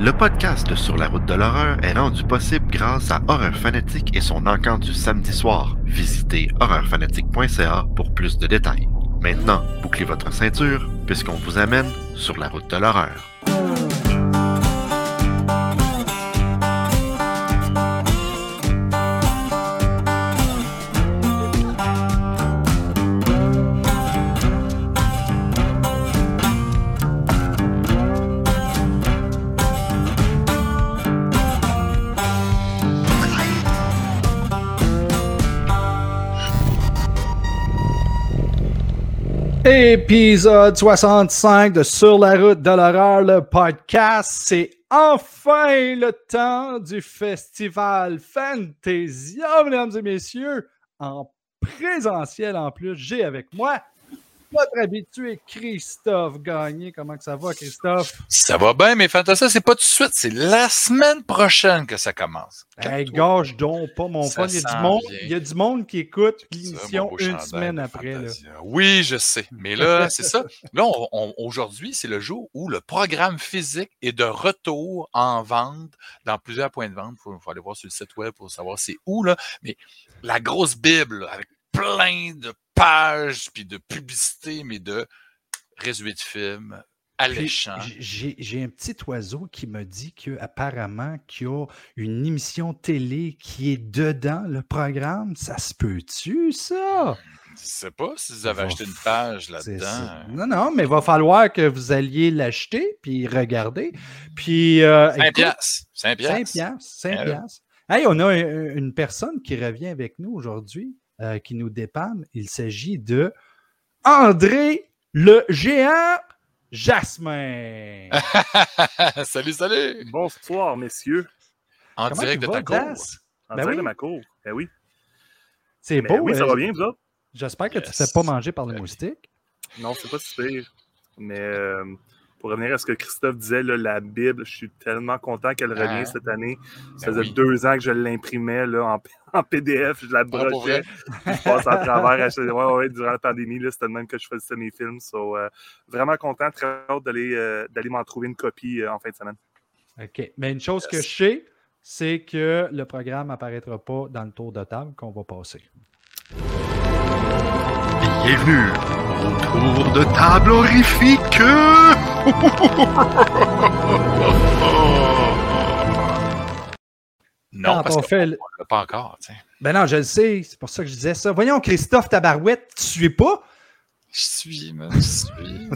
Le podcast Sur la route de l'horreur est rendu possible grâce à Horreur Fanatique et son encamp du samedi soir. Visitez horreurfanatique.ca pour plus de détails. Maintenant, bouclez votre ceinture puisqu'on vous amène sur la route de l'horreur. Épisode 65 de Sur la route de l'horreur, le podcast. C'est enfin le temps du festival Fantasia, mesdames et messieurs, en présentiel en plus. J'ai avec moi notre habitué Christophe Gagné. Comment que ça va, Christophe? Ça va bien, mais Fantasia, c'est pas tout de suite, c'est la semaine prochaine que ça commence. Hey, gâche donc pas mon fun. Il y, a du monde, il y a du monde qui écoute l'émission une semaine après. là. Oui, je sais. Mais là, c'est ça. Là, on- on- aujourd'hui, c'est le jour où le programme physique est de retour en vente dans plusieurs points de vente. Il faut, faut aller voir sur le site web pour savoir c'est où. Là. Mais la grosse Bible avec plein de pages, puis de publicités, mais de résumés de films. J'ai un petit oiseau qui me dit qu'apparemment qu'il y a une émission télé qui est dedans le programme. Ça se peut-tu, ça? Je sais pas si vous avez Va acheté une page là-dedans. Non, non, mais il va falloir que vous alliez l'acheter puis regarder. Puis, euh, 5 écoute, piastres. 5 5 piastres. piastres. 5 Ah, piastres. Hey, on a un- une personne qui revient avec nous aujourd'hui, euh, qui nous dépanne. Il s'agit de André le géant Jasmin. salut, salut! Bonsoir, messieurs. En Comment direct tu de vas, ta cour. Das? En Ben direct oui. de ma cour. Ben oui. C'est Mais beau. oui, ça euh, va bien, vous autres? J'espère que tu ne te fais pas manger par les Ben moustiques. Non, c'est pas si pire. Mais euh, pour revenir à ce que Christophe disait, là, la Bible, je suis tellement content qu'elle Ah. revienne cette année. Ça Ben faisait oui. deux ans que je l'imprimais en, en PDF, je la Ah, brochais. je passe à travers. à ouais, ouais, durant la pandémie, c'était le même que je faisais mes films. So, euh, vraiment content, très hâte d'aller euh, m'en trouver une copie euh, en fin de semaine. OK. Mais une chose que je sais, c'est que le programme n'apparaîtra pas dans le tour de table qu'on va passer. Bienvenue au tour de table horrifique. Non, parce on qu'on fait l'a pas encore. tu sais. Ben non, je le sais. C'est pour ça que je disais ça. Voyons, Christophe Tabarouette, tu suis pas? Je suis, man, je suis.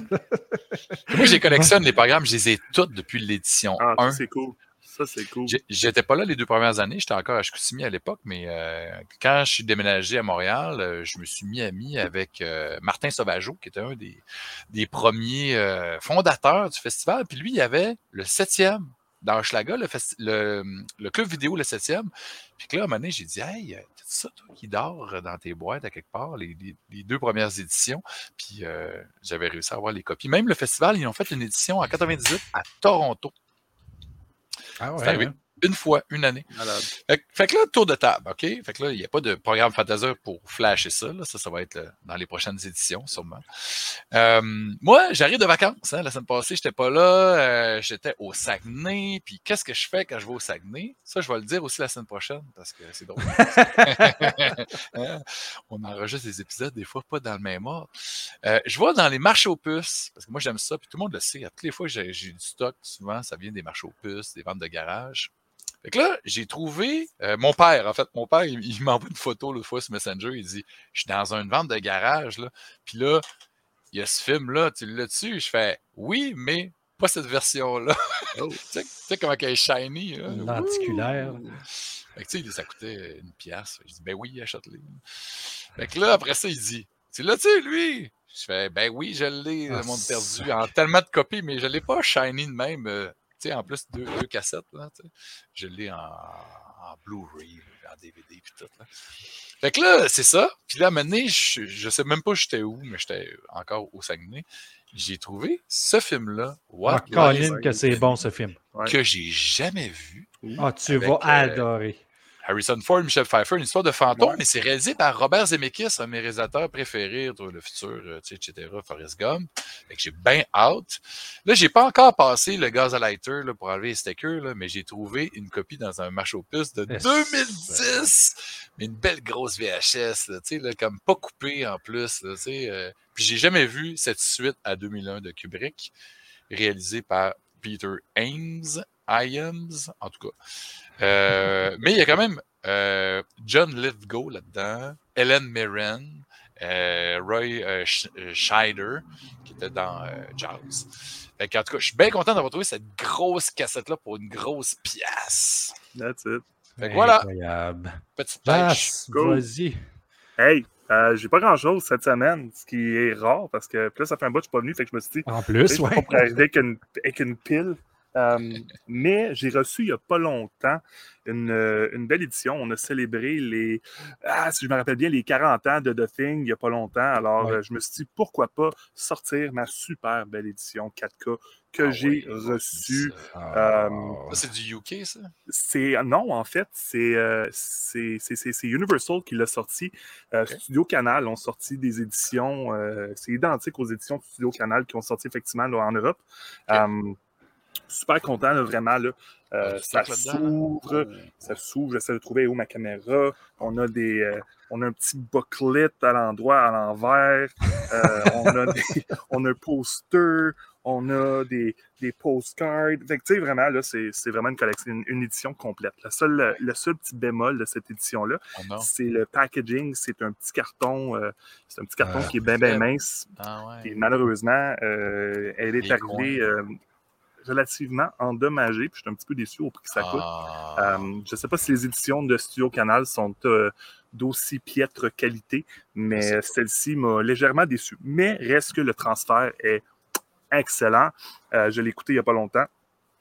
Moi, j'ai collectionne les programmes, je les ai toutes depuis l'édition Ah, 1. ça, c'est cool. Ça, c'est cool. J'étais pas là les deux premières années, j'étais encore à Chicoutimi à l'époque, mais euh, quand je suis déménagé à Montréal, euh, je me suis mis ami avec euh, Martin Sauvageau, qui était un des, des premiers fondateurs du festival. Puis lui, il y avait le septième dans Hochelaga, le, club vidéo le septième. Puis là, à un moment donné, j'ai dit Hey, t'as ça, toi, qui dort dans tes boîtes à quelque part, les, les- deux premières éditions. Puis j'avais réussi à avoir les copies. Même le festival, ils ont fait une édition en 98 à Toronto. Ah C'est arrivé une fois, une année. Malade. Fait, que- fait que là, tour de table, OK? Fait que là, il n'y a pas de programme Fantasia pour flasher ça. Là. Ça, ça va être euh, dans les prochaines éditions, sûrement. Euh, moi, j'arrive de vacances. Hein. La semaine passée, je n'étais pas là. euh, j'étais au Saguenay. Puis qu'est-ce que je fais quand je vais au Saguenay? Ça, je vais le dire aussi la semaine prochaine parce que c'est drôle. Hein? On enregistre des épisodes, des fois, pas dans le même ordre. Euh, je vais dans les marchés aux puces, parce que moi, j'aime ça, puis tout le monde le sait. À toutes les fois que j'ai du stock, souvent, ça vient des marchés aux puces, des ventes de garage. Fait que là, j'ai trouvé euh, mon père, en fait, mon père, il, il m'envoie une photo l'autre fois sur Messenger, il dit Je suis dans une vente de garage, là, puis là, il y a ce film-là, tu l'as dessus? Je fais Oui, mais pas cette version-là. Oh. tu, sais, tu sais comment elle est shiny. Là. Lenticulaire. Fait que, tu sais, ça coûtait une pièce. Je dis, ben oui, achète-les. Fait que là, après ça, il dit, tu l'as-tu, lui? Je fais, ben oui, je l'ai, Ah, le monde perdu, en tellement de copies, mais je l'ai pas shiny de même. Tu sais, en plus, deux, deux cassettes, là. Je l'ai en, en Blu-ray, en DVD, puis tout, là. Fait que là, c'est ça. Puis là, à un moment donné, je, je sais même pas j'étais où, mais j'étais encore au Saguenay. J'ai trouvé ce film-là, Ah, What Colin, ouais. que c'est bon ce film. Ouais. que j'ai jamais vu. Ah, tu Avec, vas euh, adorer. Harrison Ford, Michel Pfeiffer, une histoire de fantôme, Ouais. mais c'est réalisé par Robert Zemeckis, un de mes réalisateurs préférés, le futur, euh, tu sais, etc., Forrest Gump. Fait que j'ai bien hâte. Là, j'ai pas encore passé le gaz à lighter là, pour enlever les stickers, là, mais j'ai trouvé une copie dans un marché aux puces de Yes. 2010, mais une belle grosse VHS, là, tu sais, là, comme pas coupée en plus. Là, euh, puis j'ai jamais vu cette suite à 2001 de Kubrick, réalisée par Peter Ames, Iams, en tout cas. Euh, mais il y a quand même euh, John Lithgow là-dedans, Ellen Mirren, euh, Roy Sch- Scheider, qui était dans euh, Jaws. Qu'en tout cas, je suis bien content d'avoir trouvé cette grosse cassette-là pour une grosse pièce. That's it. Fait que voilà. Incroyable. Petite Go. vas-y. Hey, euh, j'ai pas grand chose cette semaine, ce qui est rare parce que là, ça fait un bout que je suis pas venu, fait que je me suis dit, En plus, ouais. pas arriver avec une, avec une pile. Euh, mais j'ai reçu il n'y a pas longtemps une, euh, une belle édition. On a célébré les, ah, si je me rappelle bien, les 40 ans de The Thing il n'y a pas longtemps. Alors, Ouais. euh, je me suis dit, pourquoi pas sortir ma super belle édition 4K que Ah j'ai oui, reçue. Ah. C'est du UK, ça? C'est non, en fait, c'est euh, c'est c'est- c'est- c'est Universal qui l'a sorti. Euh, Studio Canal ont sorti des éditions. euh, c'est identique aux éditions de Studio Canal qui ont sorti effectivement là, en Europe. Super content, là, vraiment. Là. Euh, Ah, ça s'ouvre, ça s'ouvre. J'essaie de trouver où ma caméra. On a des, euh, on a un petit booklet à l'endroit, à l'envers. Euh, on a des, on a un poster. On a des, des postcards. Fait que, tu sais, vraiment, là, c'est c'est vraiment une collection, une, une édition complète. Le seul, le seul petit bémol de cette édition-là, Oh non. c'est le packaging. C'est un petit carton, euh, c'est un petit carton Ah, qui est bien, bien mince. Ah Et malheureusement, euh, elle est arrivée relativement endommagée. Puis je suis un petit peu déçu au prix que ça coûte. Ah. Euh, je ne sais pas si les éditions de Studio Canal sont euh, d'aussi piètre qualité, mais pas. celle-ci m'a légèrement déçu. Mais reste que le transfert est excellent. Euh, je l'ai écouté il n'y a pas longtemps.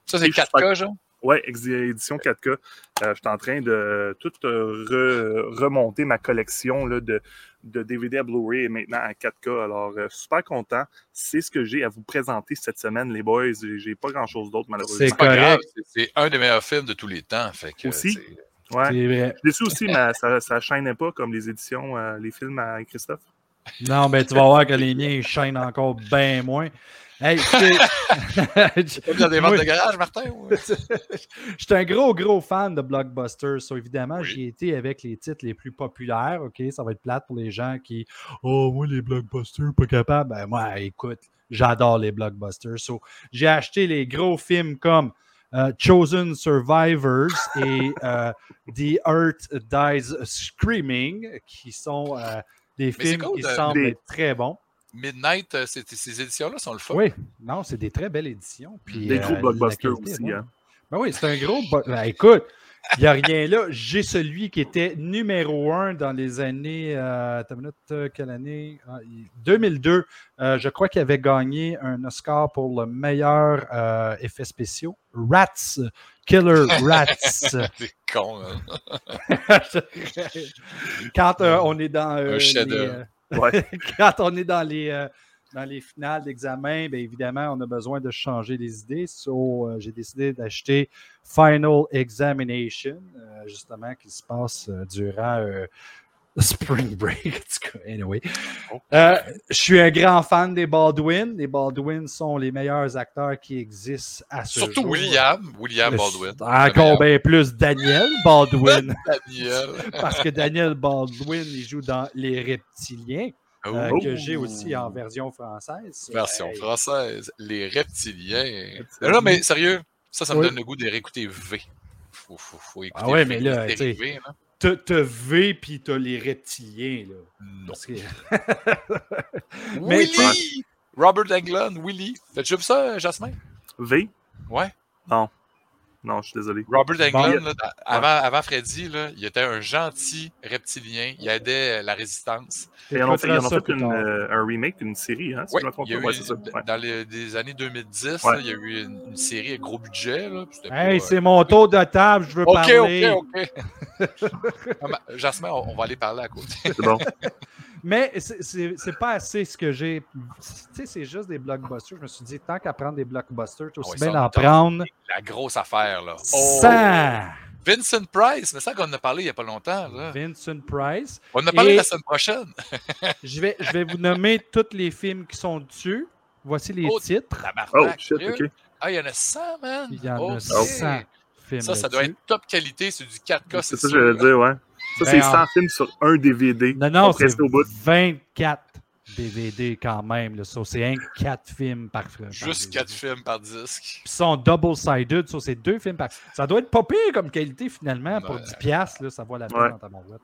Ça, c'est je suis 4K, genre? Ouais, ex- édition 4K. Euh, je suis en train de tout re- remonter ma collection là, de, de DVD à Blu-ray maintenant à 4K. Alors, euh, super content. C'est ce que j'ai à vous présenter cette semaine, les boys. J'ai pas grand-chose d'autre, malheureusement. C'est pas grave, correct. c'est- un des meilleurs films de tous les temps. Fait que, Aussi. Ouais. Je suis déçu aussi, mais ça, ça chaînait pas comme les éditions, euh, les films à Christophe. Non, ben tu vas voir que les miens ils chaînent encore bien moins. Hey, c'est- dans des ventes de garage, Martin? Je suis un gros, gros fan de blockbusters. So, évidemment, Oui. j'y ai été avec les titres les plus populaires. OK, ça va être plate pour les gens qui Oh, moi, les blockbusters, pas capable. Ben, moi, écoute, j'adore les blockbusters. So, j'ai acheté les gros films comme euh, Chosen Survivors et euh, The Earth Dies Screaming, qui sont euh, des films cool qui semblent des- être très bons. Midnight, euh, ces éditions-là sont le fun. Oui, non, c'est des très belles éditions. Puis, Des euh, gros la blockbusters aussi. Hein. Ben oui, c'est un gros. Ben, écoute, il n'y a rien là. J'ai celui qui était numéro un dans les années. Euh, attends une minute, euh, quelle année? Ah, il- 2002. Euh, je crois qu'il avait gagné un Oscar pour le meilleur euh, effet spéciaux. Rats. Killer Rats. C'est con. hein. Quand euh, on est dans. euh, Un les, euh, Quand on est dans les, euh, dans les finales d'examen, bien évidemment, on a besoin de changer les idées. Euh, j'ai décidé d'acheter Final Examination, euh, justement, qui se passe durant Spring Break. En tout cas, anyway. Euh, je suis un grand fan des Baldwin. Les Baldwin sont les meilleurs acteurs qui existent à ce Surtout jour. William, William Baldwin. Encore bien plus Daniel Baldwin. Daniel. parce que Daniel Baldwin, il joue dans Les Reptiliens euh, Oh. que j'ai aussi en version française. Version Hey, française. Les reptiliens. Non, mais sérieux, ça, ça me Oui. donne le goût de réécouter V. Faut, faut, faut écouter Ah ouais, V, mais là, là. T'as t'as V puis t'as les reptiliens. Là. Que- Willy! Robert Englund, Willy. T'as-tu vu ça, Jasmin? V? Ouais. Non, je suis désolé. Robert Bon. Englund, là, avant, avant Freddy, là, il était un gentil reptilien. Il aidait euh, la résistance. Et ils en ont fait, ils en ont ça fait plus une, euh, un remake d'une série, hein, si Oui, je me trompe il y a pas. eu, Ouais, c'est ça. Ouais. dans les des années 2010, Ouais. là, il y a eu une, une série à gros budget. Là, Hey, euh, c'est mon tour de table, je veux OK, parler. OK, OK. Ah, ma- Jasmin, on, on va aller parler à côté. C'est bon. Mais c'est- c'est c'est pas assez ce que j'ai. Tu sais, c'est juste des blockbusters. Je me suis dit, tant qu'à prendre des blockbusters, aussi Ah ouais, bien t'a- prendre La grosse affaire, là. Oh, 100. Vincent Price, mais ça qu'on en a parlé il n'y a pas longtemps. Là. Vincent Price. On en a parlé Et- la semaine prochaine. Je vais, je vais vous nommer tous les films qui sont dessus. Voici les Oh, titres. Oh, shit, sérieux? ok. Ah, il y en a 100, man! Il y en a Ok. 100 films. Ça, ça doit être top qualité, c'est du 4K, C'est c'est ça que j'allais dire, ouais. Ça, Ben, c'est en- 100 films sur un DVD. Non, non, c'est compressé au bout. 24 DVD quand même. Là. So, c'est un 4 films par par Juste DVD. 4 films par disque. Puis ils sont double-sided, so, c'est deux films par. Ça doit être pas pire comme qualité finalement pour Ouais. 10$. piastres, Là, ça vaut la peine Ouais. dans ta boîte.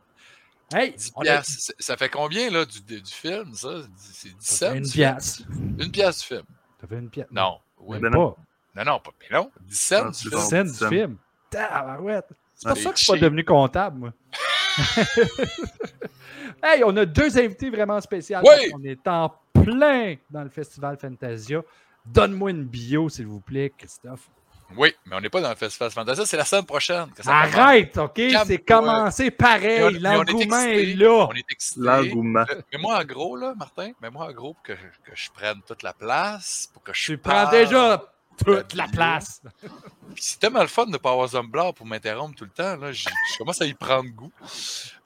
Hey, 10 on a piastres. Ça fait combien là, du, du film, ça? C'est 10 ça cents? fait une du pièce. film? Une pièce du film. Ça fait une pièce. Non. Oui. Ben pas. non. Non, non, pas. Mais non, 10 cents Ah, du c'est film. bon. scène du ça. film. Tabarouette. C'est pour ça que je suis pas devenu comptable, moi. hey, on a deux invités vraiment spéciaux. Oui! On est en plein dans le Festival Fantasia. Donne-moi une bio, s'il vous plaît, Christophe. Oui, mais on n'est pas dans le Festival Fantasia, c'est la semaine prochaine. que ça commence. Arrête, OK? C'est commencé pareil. est L'engouement est là. On est excité. L'engouement. Mais moi, en gros, là, Martin, mais moi, en gros, pour que, que je prenne toute la place, pour que je Tu prends déjà toute la place. C'est tellement le fun de ne pas avoir Zomblard pour m'interrompre tout le temps. Là. Je, je commence à y prendre goût.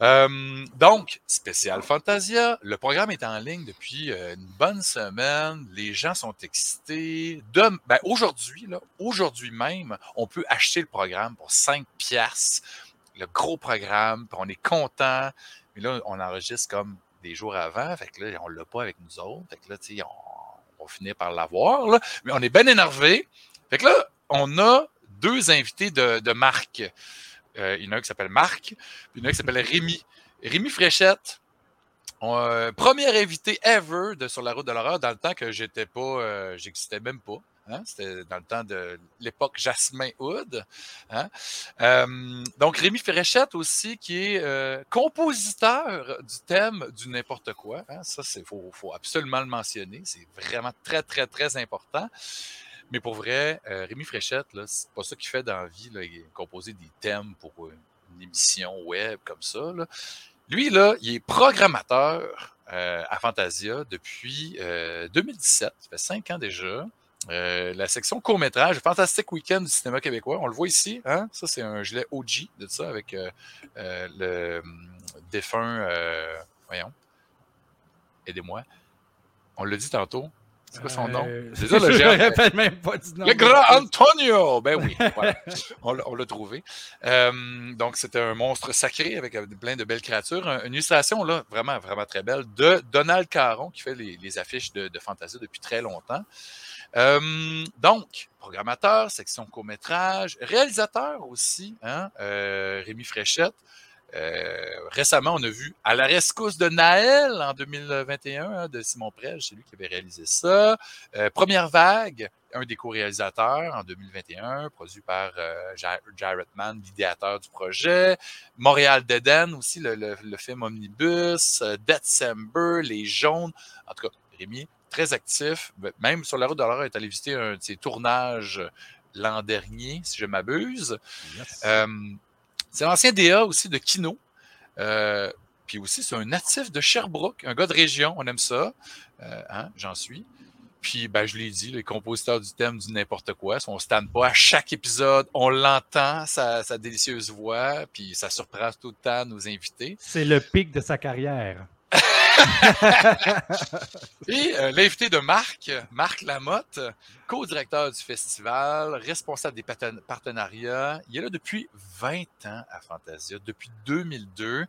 Euh, donc, spécial Fantasia. Le programme est en ligne depuis euh, une bonne semaine. Les gens sont excités. De- ben, aujourd'hui, là, aujourd'hui même, on peut acheter le programme pour 5 piastres. Le gros programme. on est content. Mais là, on enregistre comme des jours avant. Fait que là, on l'a pas avec nous autres. Fait que là, tu sais, on, on va finir par l'avoir. Mais on est bien énervé. Fait que là, on a deux invités de, de marque. Euh, il y en a un qui s'appelle Marc, puis il y en a un qui s'appelle Rémi. Rémi Fréchette, euh, premier invité ever de Sur la route de l'horreur dans le temps que j'étais pas, euh, j'existais même pas. Hein? C'était dans le temps de l'époque Jasmin Hood. hein? Euh, donc Rémi Fréchette aussi, qui est euh, compositeur du thème du n'importe quoi. hein? Ça, c'est faut, faut absolument le mentionner. C'est vraiment très, très, très important. Mais pour vrai, euh, Rémi Fréchette, c'est pas ça qu'il fait dans la vie, il composer des thèmes pour une émission web comme ça. là. Lui, là, il est programmateur à Fantasia depuis euh, 2017. Ça fait cinq ans déjà. Euh, la section court-métrage, Fantastic Weekend du cinéma québécois. On le voit ici. Hein? Ça, c'est un gilet OG de ça avec euh, euh, le hum, défunt. voyons. Aidez-moi. On l'a dit tantôt. C'est quoi son nom? C'est ça, le je géant. me rappelle même pas du nom. Le grand Antonio! Ben oui, voilà. on l'a- on l'a trouvé. Euh, donc, c'était un monstre sacré avec plein de belles créatures. Un- Une illustration, là, vraiment, vraiment très belle, de Donald Caron, qui fait les, les affiches de, de Fantasia depuis très longtemps. Euh, donc, programmateur, section court-métrage, réalisateur aussi, hein, euh, Rémi Fréchette. Euh, récemment, on a vu À la rescousse de Naël en 2021 hein, de Simon Prel, c'est lui qui avait réalisé ça. Première vague, un des co-réalisateurs en 2021, produit par euh, Ja- Jarrett Mann, l'idéateur du projet. Montréal d'Eden aussi, le, film Omnibus. December, Les Jaunes. En tout cas, Rémi, très actif. Même sur la route de l'horreur, il est allé visiter un de ses tournages l'an dernier, si je m'abuse. Yes. Euh, c'est l'ancien DA aussi de Kino. Euh, puis aussi, c'est un natif de Sherbrooke, un gars de région, on aime ça. Euh, hein, J'en suis. Puis, ben, je l'ai dit, les compositeurs du thème du n'importe quoi, on ne stanne pas à chaque épisode, on l'entend, sa, sa délicieuse voix, puis ça surprend tout le temps nos invités. C'est le pic de sa carrière. Et euh, l'invité de Marc, Marc Lamotte, co-directeur du festival, responsable des partenariats. Il est là depuis 20 ans à Fantasia, depuis 2002.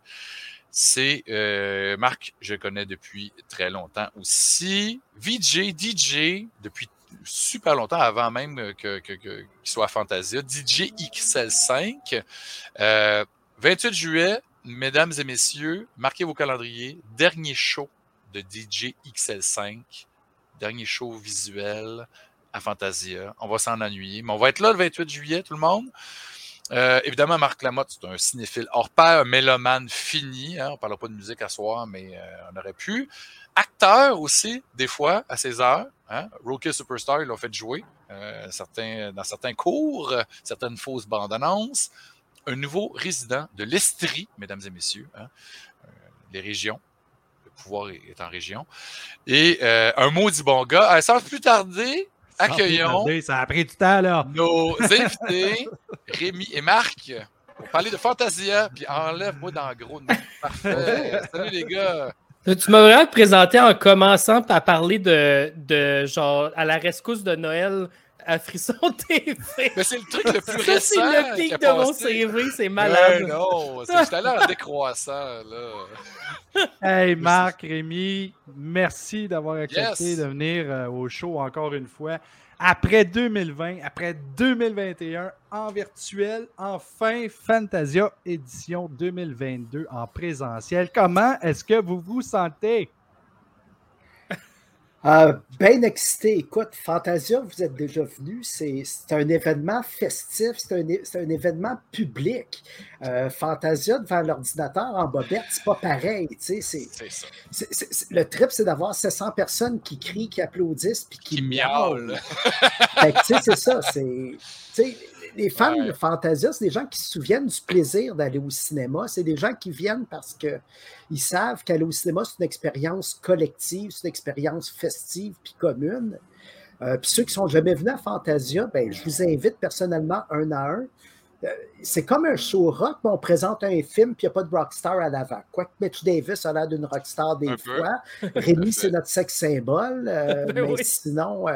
C'est euh, Marc, je connais depuis très longtemps aussi. VJ, DJ, depuis super longtemps, avant même qu'il soit à Fantasia. DJ XL5. Euh, 28 juillet, mesdames et messieurs, marquez vos calendriers. Dernier show de DJ XL5. Dernier show visuel à Fantasia. On va s'en ennuyer, mais on va être là le 28 juillet, tout le monde. Euh, évidemment, Marc Lamotte, c'est un cinéphile hors pair, un mélomane fini. hein. On ne parlera pas de musique à soir, mais euh, on aurait pu. Acteur aussi, des fois, à ses heures. Hein. Rookie Superstar, ils l'ont fait jouer euh, dans certains cours, certaines fausses bandes annonces. Un nouveau résident de l'Estrie, mesdames et messieurs, hein. Euh, les régions. Le pouvoir est en région. Et euh, un maudit bon gars. Euh, sans plus tarder, Accueillons. Sans plus tarder, Ça a pris du temps, là. nos invités, Rémi et Marc. parler de Fantasia, puis enlève-moi dans le gros. Parfait. Salut les gars. Tu m'as vraiment présenté en commençant par parler de, de genre à la rescousse de Noël à Frisson TV. Mais c'est le truc le plus Ça, récent. c'est le pic de mon. CV, c'est Ouais, malade. non, c'est- allé en décroissant, là. Hey Marc, Rémi, merci d'avoir accepté Yes. de venir euh, au show encore une fois. Après 2020, après 2021, en virtuel, enfin Fantasia édition 2022 en présentiel. Comment est-ce que vous vous sentez? Euh, bien excité. Écoute, Fantasia, vous êtes déjà venu. C'est un événement festif, c'est un, événement public. Euh, Fantasia devant l'ordinateur en bobette, c'est pas pareil. C'est, le trip, c'est d'avoir 700 personnes qui crient, qui applaudissent, puis qui, Qui miaulent. c'est ça. C'est, les fans Ouais. de Fantasia, c'est des gens qui se souviennent du plaisir d'aller au cinéma. C'est des gens qui viennent parce que ils savent qu'aller au cinéma, c'est une expérience collective, c'est une expérience festive puis commune. Euh, puis ceux qui sont jamais venus à Fantasia, ben, je vous invite personnellement un à un. Euh, c'est comme un show rock, mais on présente un film puis il n'y a pas de rockstar à l'avant. Quoique Mitch Davis a l'air d'une rockstar des Un peu. fois. Rémi, c'est notre sexe symbole. euh, Ben mais oui. sinon,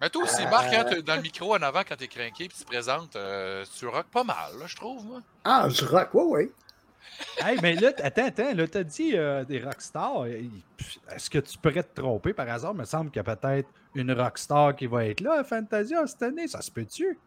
Mais toi aussi, Marc, hein, t'es dans le micro en avant quand t'es craqué puis tu te présentes, euh, tu rock pas mal, là, je trouve, moi. ah, je rock, oui, oui. Hey, mais là, attends, attends, là, t'as dit euh, des rockstars. Est-ce que tu pourrais te tromper par hasard? Il me semble qu'il y a peut-être une rockstar qui va être là à Fantasia cette année. Ça se peut-tu?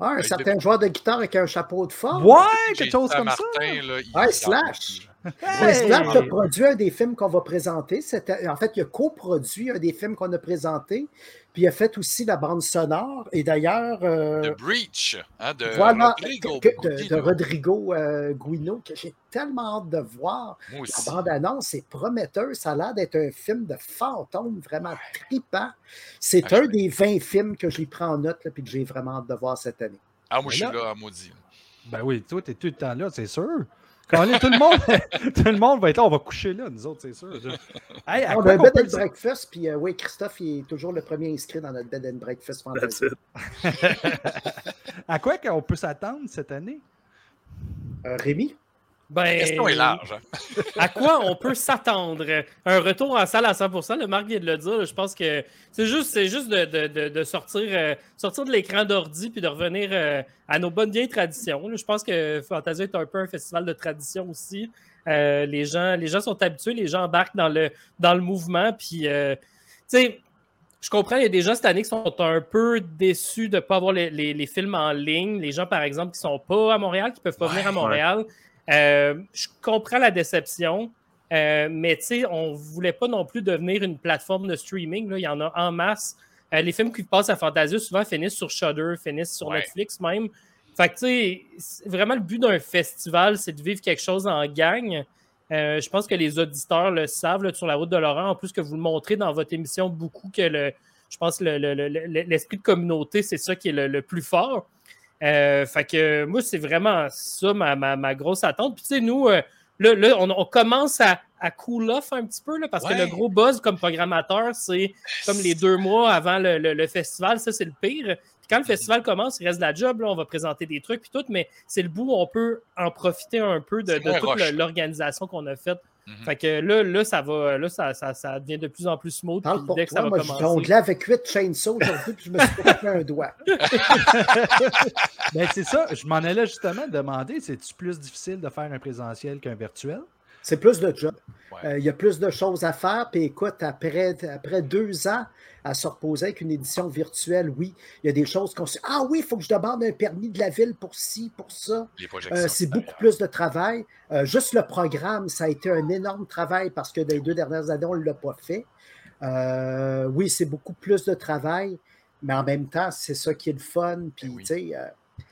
Ah, un Ben, certain joueur de guitare avec un chapeau de forme. Ouais, quelque chose comme ça. Martin, là, il- Ouais, il- Slash. Hey! A produit un des films qu'on va présenter. En fait, il a coproduit un des films qu'on a présenté. Puis il a fait aussi la bande sonore. Et d'ailleurs, euh, De Breach, hein, de voilà, Rodrigo que- de, là. Rodrigo euh, Guino, que j'ai tellement hâte de voir. Moi aussi. La bande-annonce est prometteuse. Ça a l'air d'être un film de fantôme vraiment trippant. C'est Ah, un je- des 20 films que j'ai pris en note et que j'ai vraiment hâte de voir cette année. Ah, moi, je suis là, maudit. Ben oui, toi, t'es tout le temps là, c'est sûr. Colin, tout, le monde, tout le monde va être là, on va coucher là, nous autres, c'est sûr. Hey, On a un bed and breakfast, puis euh, oui, Christophe, il est toujours le premier inscrit dans notre bed and breakfast. À quoi qu'on peut s'attendre cette année? Euh, Rémi? La Ben, question est large. à quoi on peut s'attendre? Un retour en salle à 100%, le Marc vient de le dire. Je pense que c'est juste, c'est juste de, de- de- sortir, euh, sortir de l'écran d'ordi puis de revenir euh, à nos bonnes vieilles traditions. là. Je pense que Fantasia est un peu un festival de tradition aussi. Euh, les, gens, les gens sont habitués, les gens embarquent dans le, dans le mouvement. Puis, tu sais, je comprends, il y a des gens cette année qui sont un peu déçus de ne pas avoir les, les- les films en ligne. Les gens, par exemple, qui ne sont pas à Montréal, qui ne peuvent pas venir à Ouais. Euh, je comprends la déception, euh, mais tu sais, on ne voulait pas non plus devenir une plateforme de streaming. là. Il y en a en masse. Euh, les films qui passent à Fantasia souvent finissent sur Shudder, finissent sur Ouais. Netflix même. Fait que tu sais, c'est- vraiment le but d'un festival, c'est de vivre quelque chose en gang. Euh, je pense que les auditeurs le savent là, sur la route de Laurent, en plus que vous le montrez dans votre émission beaucoup, que le, je pense que le- le- le- le- l'esprit de communauté, c'est ça qui est le plus fort. Euh, fait que moi, c'est vraiment ça ma, ma- ma grosse attente. Puis tu sais, nous, euh, là, là, on, on commence à, à cool off un petit peu là, parce que le gros buzz comme programmateur, c'est comme les deux mois avant le, le- le festival, ça c'est le pire. Puis quand le festival commence, il reste de la job, là, on va présenter des trucs puis tout, mais c'est le bout où on peut en profiter un peu de, de toute l'organisation qu'on a faite. Mhm. Fait que là, là, ça va, là, ça, ça, ça devient de plus en plus smooth. Parle puis pour dès que ça va Moi, j'ai commencer. jonglé avec 8 chainsaws aujourd'hui, puis je me suis coupé un doigt. Ben, c'est ça, je m'en allais justement demander, c'est-tu plus difficile de faire un présentiel qu'un virtuel? C'est plus de job. Ouais. Euh, Il y a plus de choses à faire. Puis écoute, après, après deux ans à se reposer avec une édition virtuelle, oui, il y a des choses qu'on se dit Ah oui, il faut que je demande un permis de la ville pour ci, pour ça. Euh, c'est beaucoup plus de travail. Euh, juste le programme, ça a été un énorme travail parce que dans les deux dernières années, on ne l'a pas fait. Oui, c'est beaucoup plus de travail, mais en même temps, c'est ça qui est le fun. Puis, Ben oui. tu sais,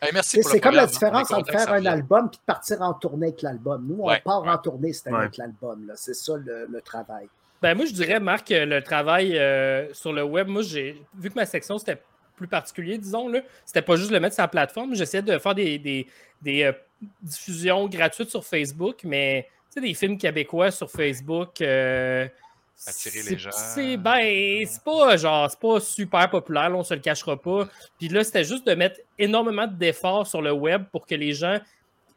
Hey, merci c'est comme la hein. différence entre faire un album et de partir en tournée avec l'album. Nous, on Ouais, part ouais. en tournée cette année Ouais. avec l'album. là. C'est ça le, le travail. Ben moi, je dirais, Marc, que le travail euh, sur le web, moi, j'ai vu que ma section, c'était plus particulier, disons, là. C'était pas juste le mettre sur la plateforme. J'essayais de faire des, des, des, euh, diffusions gratuites sur Facebook, mais tu sais, des films québécois sur Facebook. euh, Attirer les gens. C'est ben, c'est pas genre, c'est pas super populaire, là, on se le cachera pas. Puis là, c'était juste de mettre énormément d'efforts sur le web pour que les gens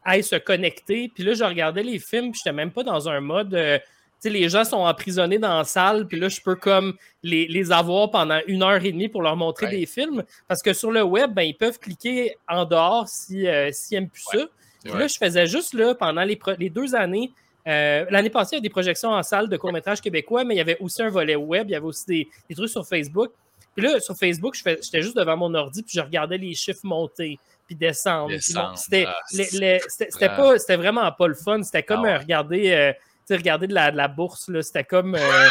aillent se connecter. Puis là, je regardais les films, puis j'étais même pas dans un mode. euh, tu sais, les gens sont emprisonnés dans la salle, puis là, je peux comme les, les avoir pendant une heure et demie pour leur montrer Ouais. des films. Parce que sur le web, ben, ils peuvent cliquer en dehors si, euh, s'ils n'aiment plus ça. Puis Ouais. là, je faisais juste là, pendant les deux années. Euh, L'année passée, il y a des projections en salle de courts-métrages québécois, mais il y avait aussi un volet web, il y avait aussi des, des trucs sur Facebook. Puis là, sur Facebook, j'étais juste devant mon ordi, puis je regardais les chiffres monter, puis descendre. C'était ah, pas- c'était vraiment pas le fun. C'était comme Ah ouais. euh, regarder, euh, regarder de la, de la bourse. là. C'était comme. euh,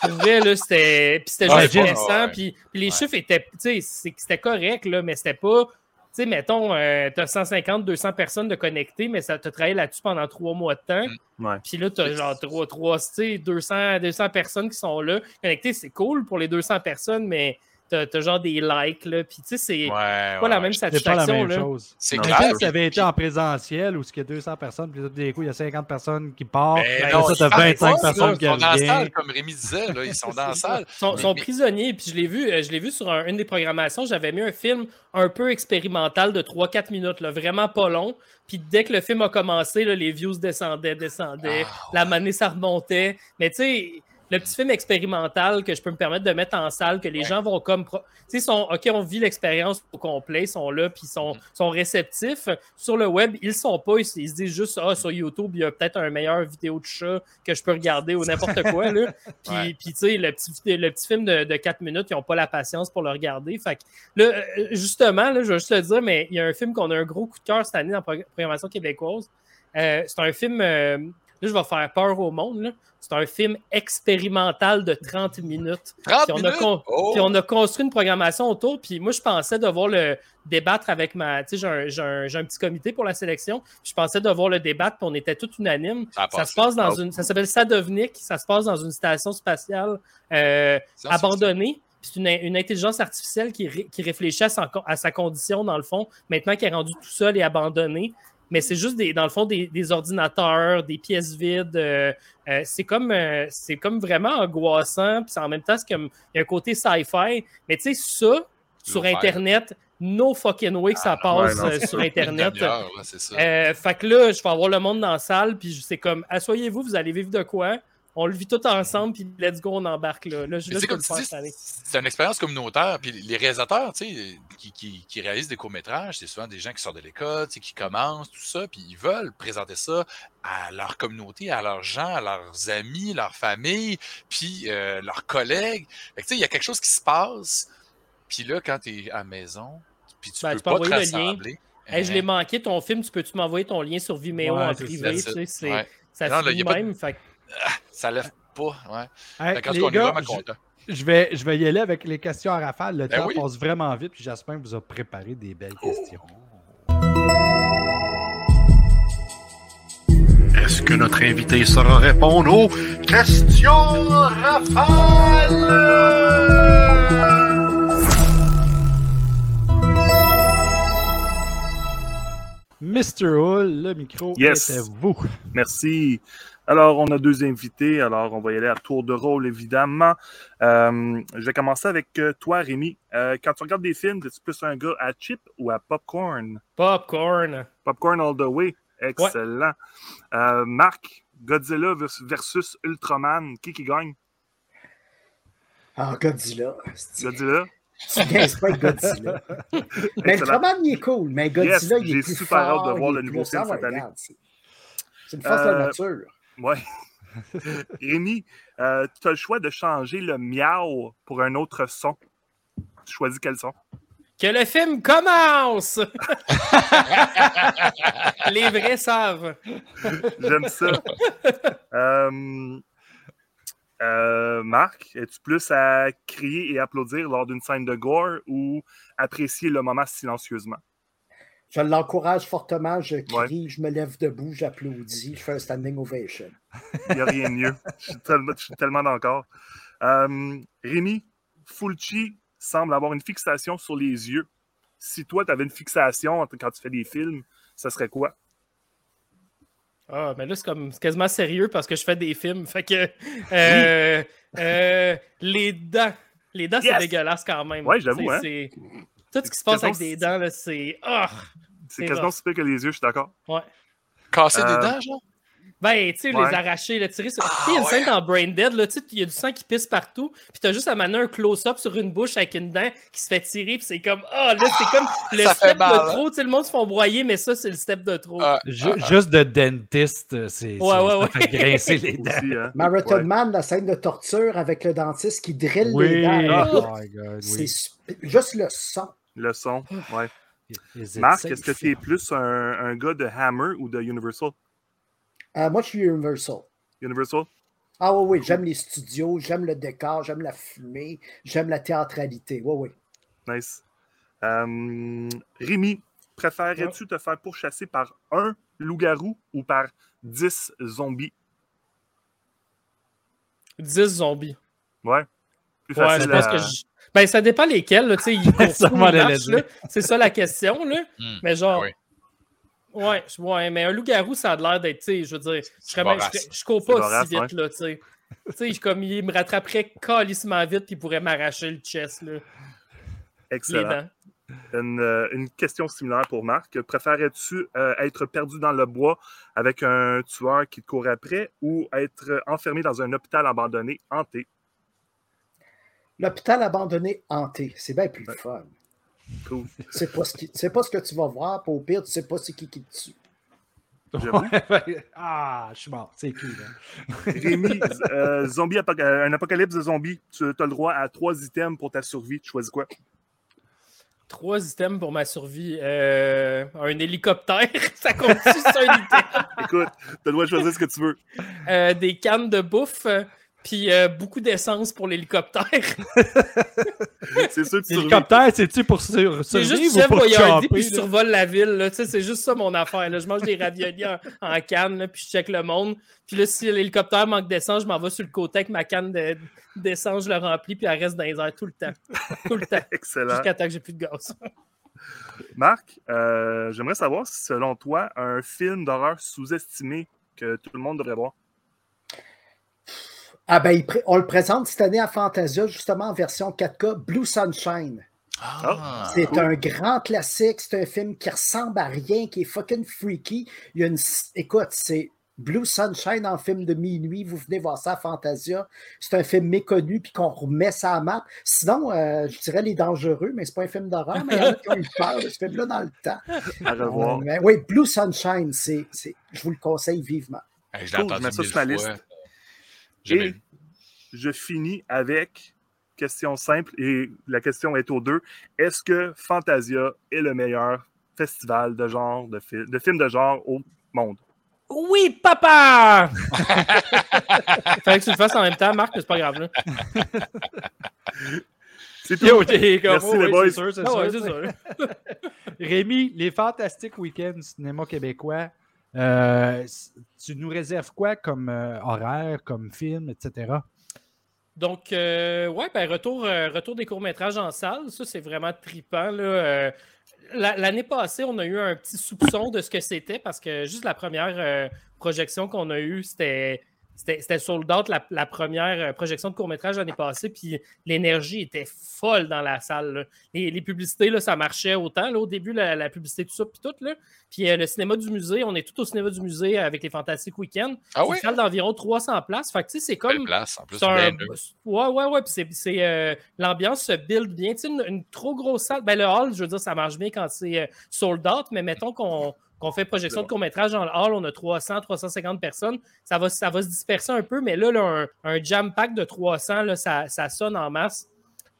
pour vrai, là, c'était. Puis c'était Ouais, juste Jim. intéressant. Ouais. Puis, puis les Ouais. chiffres étaient. Tu sais, c'est- c'était correct, là, mais c'était pas. Tu sais, mettons, euh, t'as 150, 200 personnes de connectées, mais ça t'a travaillé là-dessus pendant trois mois de temps. Mm. Ouais. Puis là, t'as genre trois, trois, tu sais, 200, 200 personnes qui sont là. Connectées, c'est cool pour les 200 personnes, mais t'as t'as genre des likes, là. Puis tu sais, c'est Ouais, pas ouais, la même C'est pas la satisfaction, même là. chose. C'est clair. Si avait été en présentiel où il y a 200 personnes, puis tout d'un coup, il y a 50 personnes qui partent. Mais Ben, non, ça, t'as partent 25 pas, personnes là. qui Ils sont dans la salle, comme Rémi disait, là, ils sont dans la salle. Ils sont, Mais- sont mais- prisonniers, puis je l'ai vu, euh, je l'ai vu sur un- une des programmations. J'avais mis un film un peu expérimental de 3-4 minutes, là, vraiment pas long. Puis dès que le film a commencé, là, les views descendaient, descendaient. Ah, La manée, ça remontait. Mais tu sais, le petit film expérimental que je peux me permettre de mettre en salle, que les Ouais. gens vont comme. Tu sais, sont OK, on vit l'expérience au complet, ils sont là, puis ils sont, Mm. sont réceptifs. Sur le web, ils sont pas. Ils, se- ils se disent juste, ah, sur YouTube, il y a peut-être un meilleur vidéo de chat que je peux regarder ou n'importe quoi. Là. Puis, Ouais. puis, tu sais, le petit, le petit film de, de 4 minutes, ils n'ont pas la patience pour le regarder. Fait que là, euh, justement, là, je vais juste le dire, mais il y a un film qu'on a un gros coup de cœur cette année dans la prog- programmation québécoise. Euh, c'est un film. euh, là, je vais faire peur au monde. C'est un film expérimental de 30 minutes. 30 Puis on, a minutes? con- Oh! puis on a construit une programmation autour. Puis moi, je pensais devoir le débattre avec ma. Tu sais, j'ai un, petit comité pour la sélection. Puis je pensais devoir le débattre. Puis on était tous unanimes. Ça a se passe dans Oh. une. Ça s'appelle Sadovnik. Ça se passe dans une station spatiale euh, abandonnée. C'est une, une intelligence artificielle qui, ré- qui réfléchit à, son- à sa condition, dans le fond, maintenant qu'elle est rendue tout seule et abandonnée. Mais c'est juste, des, dans le fond, des, des ordinateurs, des pièces vides. euh, euh, c'est comme, euh, c'est comme vraiment angoissant. Puis en même temps, c'est comme, il y a un côté sci-fi. Mais tu sais, ça, sur. Internet, no fucking way que ça Ah, passe Ouais, non, sur Internet. c'est ça. Fait que là, je vais avoir le monde dans la salle, puis c'est comme, asseyez-vous, vous allez vivre de quoi? On le vit tout ensemble, puis let's go, on embarque là. C'est comme une expérience communautaire. Puis les réalisateurs, tu sais, qui, qui, qui réalisent des courts-métrages, c'est souvent des gens qui sortent de l'école, tu sais, qui commencent, tout ça, puis ils veulent présenter ça à leur communauté, à leurs gens, à leurs amis, leur famille, puis euh, leurs collègues. Fait que, tu sais, il y a quelque chose qui se passe. Puis là, quand tu es à la maison, puis tu Ben, peux tu pas te envoyer le lien. rassembler. Hey, je hein, l'ai manqué, ton film, tu peux-tu m'envoyer ton lien sur Vimeo Ouais, en privé? ça. Tu sais, c'est- Ouais. Ça Non, là, finit y a pas de- même. fait que- Ça lève pas. Ouais. Hey, Fait qu'en tout les on est gars, vraiment je- contents. je vais, je vais y aller avec les questions à rafale. Le Ben temps oui. passe vraiment vite, puis j'espère que vous avez préparé des belles questions. Est-ce que notre invité saura répondre aux questions rafales? Mr. Hull, le micro Yes. est à vous. Merci. Alors, on a deux invités. Alors, on va y aller à tour de rôle, évidemment. Euh, je vais commencer avec euh, toi, Rémi. Euh, quand tu regardes des films, es-tu plus un gars à chip ou à popcorn? Popcorn. Popcorn all the way. Excellent. Euh, Marc, Godzilla vers- versus Ultraman, qui qui gagne? Ah, Godzilla. c'est- Godzilla? Tu niaises pas avec Godzilla? mais Excellent. Ultraman, il est cool, mais Godzilla, Yes, il est j'ai plus super hâte fort. de voir le nouveau film cette année. C'est une force de la nature. Ouais. Rémi, euh, tu as le choix de changer le miau pour un autre son. Tu choisis quel son? Que le film commence! Les vrais savent. J'aime ça. Euh, euh, Marc, es-tu plus à crier et applaudir lors d'une scène de gore ou apprécier le moment silencieusement? Je l'encourage fortement, je Ouais. crie, je me lève debout, j'applaudis, je fais un standing ovation. Il n'y a rien de mieux. Je suis tellement, je suis tellement d'accord. Euh, Rémi, Fulci semble avoir une fixation sur les yeux. Si toi, tu avais une fixation quand tu fais des films, ça serait quoi? Ah, mais là, c'est comme c'est quasiment sérieux parce que je fais des films. Fait que. euh, euh, les dents. Les dents, Yes! c'est dégueulasse quand même. Ouais, j'avoue, hein. Tout ce qui se passe avec des dents, là, c'est. Ah! C'est C'est quasiment si pire que les yeux, je suis d'accord. Ouais. Casser des Euh, dents, genre? Ben, tu sais, Ouais. les arracher, le tirer sur. Ah, Tu sais, il y a une ouais. scène dans Brain Dead, là, tu sais, il y a du sang qui pisse partout, puis t'as juste à mener un close-up sur une bouche avec une dent qui se fait tirer, puis c'est comme, ah, là, c'est comme le step mal, de hein. trop, tu sais, le monde se font broyer, mais ça, c'est le step de trop. Ah, Ju- Juste de dentiste, c'est Ouais, c'est- ouais, ça ouais. fait grincer les dents. Aussi, hein. Marathon Ouais. Man, la scène de torture avec le dentiste qui drille Oui, les dents. oh God, C'est oui. juste le son. Le son, ouais. Is it Marc, est-ce que tu es plus un, un gars de Hammer ou de Universal? Euh, moi, je suis Universal. Universal? Ah oui, oui, j'aime les studios, j'aime le décor, j'aime la fumée, j'aime la théâtralité. Oui, oui. Nice. Euh, Rémi, préférerais-tu te faire pourchasser par un loup-garou ou par 10 zombies? 10 zombies. Ouais. Plus Ouais, je facile pense à- que je- Ben, ça dépend lesquels, là, tu sais, ils courent. C'est ça la question, là. Hmm. Mais genre, oui. ouais, je- ouais, mais un loup-garou, ça a l'air d'être, tu sais, je veux dire, je, même- je cours pas aussi vite, là, tu sais. Tu sais, comme il me rattraperait calissement vite, puis il pourrait m'arracher le chest, là, Excellent. Une, euh, une question similaire pour Marc. Préférerais-tu euh, être perdu dans le bois avec un tueur qui te court après ou être enfermé dans un hôpital abandonné hanté? L'hôpital abandonné hanté, c'est bien plus Ouais. fun. Cool. Tu sais pas ce qui- pas ce que tu vas voir, puis au pire, tu sais pas c'est qui qui te tue. Ah, je suis mort. C'est cool. hein. Rémi, euh, zombie apoc- euh, un apocalypse de zombies. Tu as le droit à trois items pour ta survie. Tu choisis quoi? Trois items pour ma survie. Euh, un hélicoptère, ça compte c'est un item? Écoute, tu as le droit de choisir ce que tu veux. Euh, des cannes de bouffe, euh, puis euh, beaucoup d'essence pour l'hélicoptère. C'est sûr que. L'hélicoptère, c'est-tu pour sur, C'est juste ou chef pour puis je survole la ville. là. Tu sais, C'est juste ça mon affaire. là. Je mange des raviolis en, en canne, là, puis je check le monde. Puis là, si l'hélicoptère manque d'essence, je m'en vais sur le côté avec ma canne de- d'essence, je le remplis, puis elle reste dans les airs tout le temps. Tout le temps. Excellent. Jusqu'à temps que j'ai plus de gaz. Marc, euh, j'aimerais savoir si, selon toi, un film d'horreur sous-estimé que tout le monde devrait voir? Ah ben, on le présente cette année à Fantasia, justement en version 4K, Blue Sunshine. Ah, C'est cool. un grand classique, c'est un film qui ressemble à rien, qui est fucking freaky. Il y a une... Écoute, c'est Blue Sunshine en film de minuit, vous venez voir ça à Fantasia. C'est un film méconnu, puis qu'on remet ça à map. Sinon, euh, je dirais Les Dangereux, mais c'est pas un film d'horreur, mais il y en a qui ont eu peur de ce film-là dans le temps. À revoir. Euh, mais oui, Blue Sunshine, c'est, c'est- je vous le conseille vivement. hey, je l'ai Cool, je mets ça sur ma fois. liste. Jamais Et vu. je finis avec question simple et la question est aux deux. Est-ce que Fantasia est le meilleur festival de genre de, fi- de films de genre au monde? Oui, papa! Fallait que tu le fasses en même temps, Marc, mais c'est pas grave. Là. C'est tout. Yo, t'es comme, Merci, oh, les oui, boys. c'est sûr, c'est ouais, sûr. c'est sûr. Rémi, les fantastiques week-ends cinéma québécois, euh, tu nous réserves quoi comme euh, horaire, comme film, etc.? Donc, euh, ouais, ben, retour, retour des courts-métrages en salle, ça, c'est vraiment la- L'année passée, on a eu un petit soupçon de ce que c'était parce que juste la première projection qu'on a eue, c'était. C'était sold out la, la première euh, projection de court-métrage l'année passée, puis l'énergie était folle dans la salle. là. Les, les publicités, là, ça marchait autant. Là, au début, la, la publicité, tout ça, puis tout. Là. Puis euh, le cinéma du musée, on est tout au cinéma du musée avec les Fantastiques Week-ends. Ah oui? une salle d'environ 300 places. Fait que, tu sais, c'est comme. place, en plus. Un-. Ouais, ouais, ouais. Puis c'est, euh, l'ambiance se build bien. Tu sais, une, une trop grosse salle. Ben, le hall, je veux dire, ça marche bien quand c'est sold out, mais mettons qu'on, qu'on fait projection de court-métrage dans le hall, on a 300, 350 personnes. Ça va, ça va se disperser un peu, mais là, là, un, un jam pack de 300, là, ça, ça sonne en masse.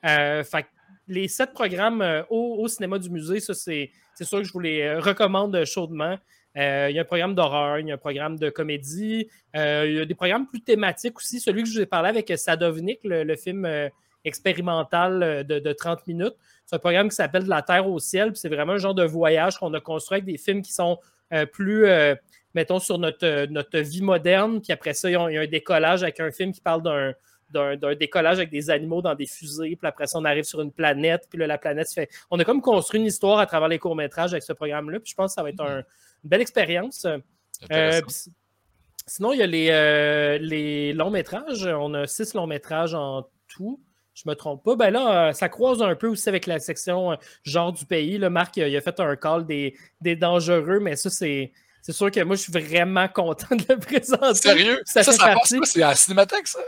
Euh, fait les sept programmes euh, au, au cinéma du musée, ça, c'est, sûr que je vous les euh, recommande chaudement. Euh, il y a un programme d'horreur, il y a un programme de comédie, euh, il y a des programmes plus thématiques aussi. Celui que je vous ai parlé avec Sadovnik, le, le film expérimental euh, de, de 30 minutes, c'est un programme qui s'appelle De la Terre au ciel. puis C'est vraiment un genre de voyage qu'on a construit avec des films qui sont euh, plus, euh, mettons, sur notre, notre vie moderne. Puis après ça, il y a un décollage avec un film qui parle d'un d'un décollage avec des animaux dans des fusées. Puis après ça, on arrive sur une planète. Puis là, la planète se fait. On a comme construit une histoire à travers les courts-métrages avec ce programme-là. Puis je pense que ça va être un- une belle expérience. Euh, sinon, il y a les, euh, les longs métrages. On a six longs métrages en tout. Je me trompe pas. Ben là, euh, ça croise un peu aussi avec la section euh, genre du pays. Là, Marc, il a, fait un call des, des dangereux, mais ça, c'est. C'est sûr que moi, je suis vraiment content de le présenter. Sérieux? Ça, Ça, ça passe? C'est à la Cinémathèque, ça?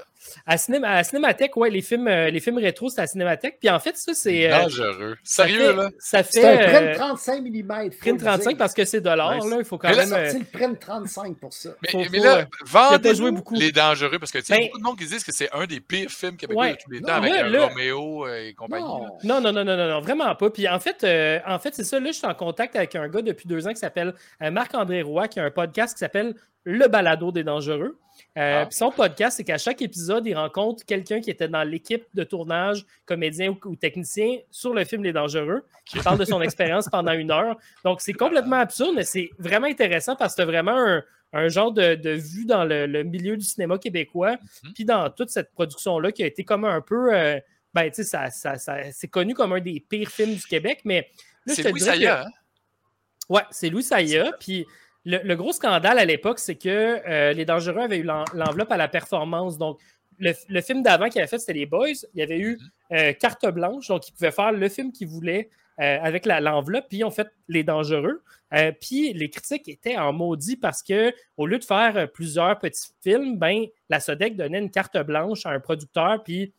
À, Cinéma, à Cinémathèque, ouais, les films, euh, les films rétro, c'est à Cinémathèque. Puis en fait, ça, c'est. euh, Dangereux. ça Sérieux, fait- là? Ça C'est fait. un print euh, 35 mm. print 35 parce que c'est de l'or, Nice. là. Il faut quand Mais là, même. euh, C'est le print 35 pour ça. Mais, Faut- mais faut, là, euh, il a pas joué vendez beaucoup. les dangereux, parce que tu sais, Ben- beaucoup de monde qui disent que c'est un des pires films québécois Ouais. de tous les Non, temps, avec là, euh, là- Roméo euh, et compagnie. là. Non. Non, non, non, non, non, non, vraiment pas. Puis en fait, euh, en fait, c'est ça. Là, je suis en contact avec un gars depuis deux ans qui s'appelle euh, Marc-André Roy, qui a un podcast qui s'appelle Le Balado des Dangereux. Euh, Ah. son podcast, c'est qu'à chaque épisode, il rencontre quelqu'un qui était dans l'équipe de tournage, comédien ou, ou technicien, sur le film Les Dangereux. qui parle de son expérience pendant une heure. Donc, c'est complètement absurde, mais c'est vraiment intéressant parce que c'est vraiment un, un genre de, de vue dans le, le milieu du cinéma québécois, Mhm. puis dans toute cette production-là qui a été comme un peu. euh, ben, tu sais, ça, ça, ça- c'est connu comme un des pires films du Québec, mais là, je C'est Louis dirais que- Saya, hein? Ouais, c'est Louis Saya. Puis le, le gros scandale à l'époque, c'est que euh, Les Dangereux avaient eu l'en- l'enveloppe à la performance. Donc, le, le film d'avant qu'il avait fait, c'était Les Boys. Il y avait eu euh, carte blanche, donc ils pouvaient faire le film qu'ils voulaient euh, avec l'enveloppe, puis ils ont fait Les Dangereux. Puis les critiques étaient en maudit parce que au lieu de faire plusieurs petits films, ben, la Sodec donnait une carte blanche à un producteur, puis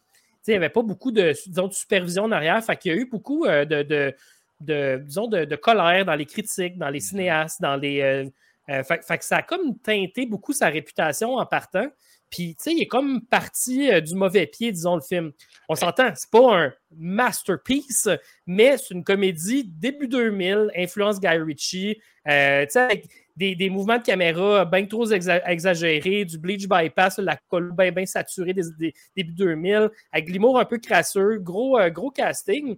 il n'y avait pas beaucoup de, disons, de supervision en arrière. Fait qu'il y a eu beaucoup de, de, de, disons, de, de colère dans les critiques, dans les cinéastes, dans les. euh, euh, fait, fait que ça a comme teinté beaucoup sa réputation en partant. Puis, tu sais, il est comme parti euh, du mauvais pied, disons, le film. On s'entend, c'est pas un masterpiece, mais c'est une comédie début 2000, influence Guy Ritchie, tu sais, avec des, des mouvements de caméra bien trop exa- exagérés, du bleach bypass, la colle bien bien saturée des, des- début 2000, avec l'humour un peu crasseux, gros, gros casting.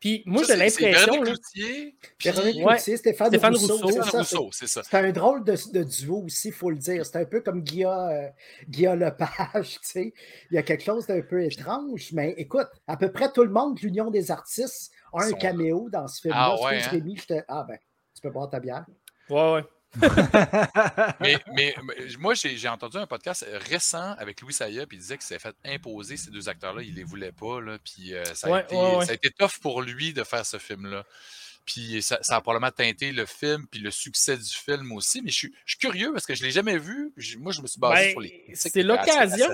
Puis moi, j'ai l'impression. Véronique là- Cloutier, puis Véronique Ouais. Cloutier, Stéphane, Stéphane Rousseau. Rousseau. c'est Stéphane ça, Rousseau, c'est un drôle de, de duo aussi, il faut le dire. C'est un peu comme Guilla, euh, Guilla Lepage, tu sais. Il y a quelque chose d'un peu étrange, mais écoute, à peu près tout le monde de l'Union des artistes a un caméo dans ce film-là. Ah ouais, hein? Rémi, je te- Ah ben, tu peux boire ta bière. Ouais, ouais. Mais, mais- mais moi, j'ai entendu un podcast récent avec Louis Saya, puis il disait qu'il s'est fait imposer ces deux acteurs-là. Il les voulait pas, là, puis euh, ça, a Ouais, été, ouais, ouais. ça a été tough pour lui de faire ce film-là. Puis ça, ça a probablement teinté le film, puis le succès du film aussi. Mais je suis, je suis curieux parce que je ne l'ai jamais vu. Moi, je me suis basé Ben, sur les c'est l'occasion.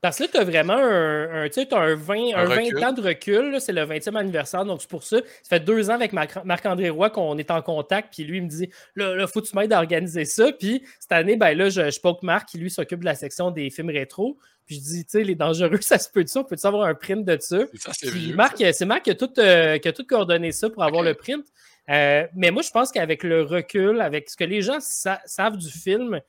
Parce que là, tu as vraiment un, t'as un 20, Un un 20 recul. ans de recul. C'est le 20e anniversaire. Donc, c'est pour ça. Ça fait deux ans avec Marc- Marc-André Roy qu'on est en contact. Puis lui, il me dit là, là, faut que tu m'aides à organiser ça. Puis cette année, ben là, je, je poke Marc qui lui s'occupe de la section des films rétro. Puis je dis, tu sais, les dangereux, ça se peut de ça. On peut-tu avoir un print de ça? C'est. Marc, c'est Marc qui a tout, euh, qui a tout coordonné ça pour avoir le print. Euh, mais moi, je pense qu'avec le recul, avec ce que les gens sa- savent du film,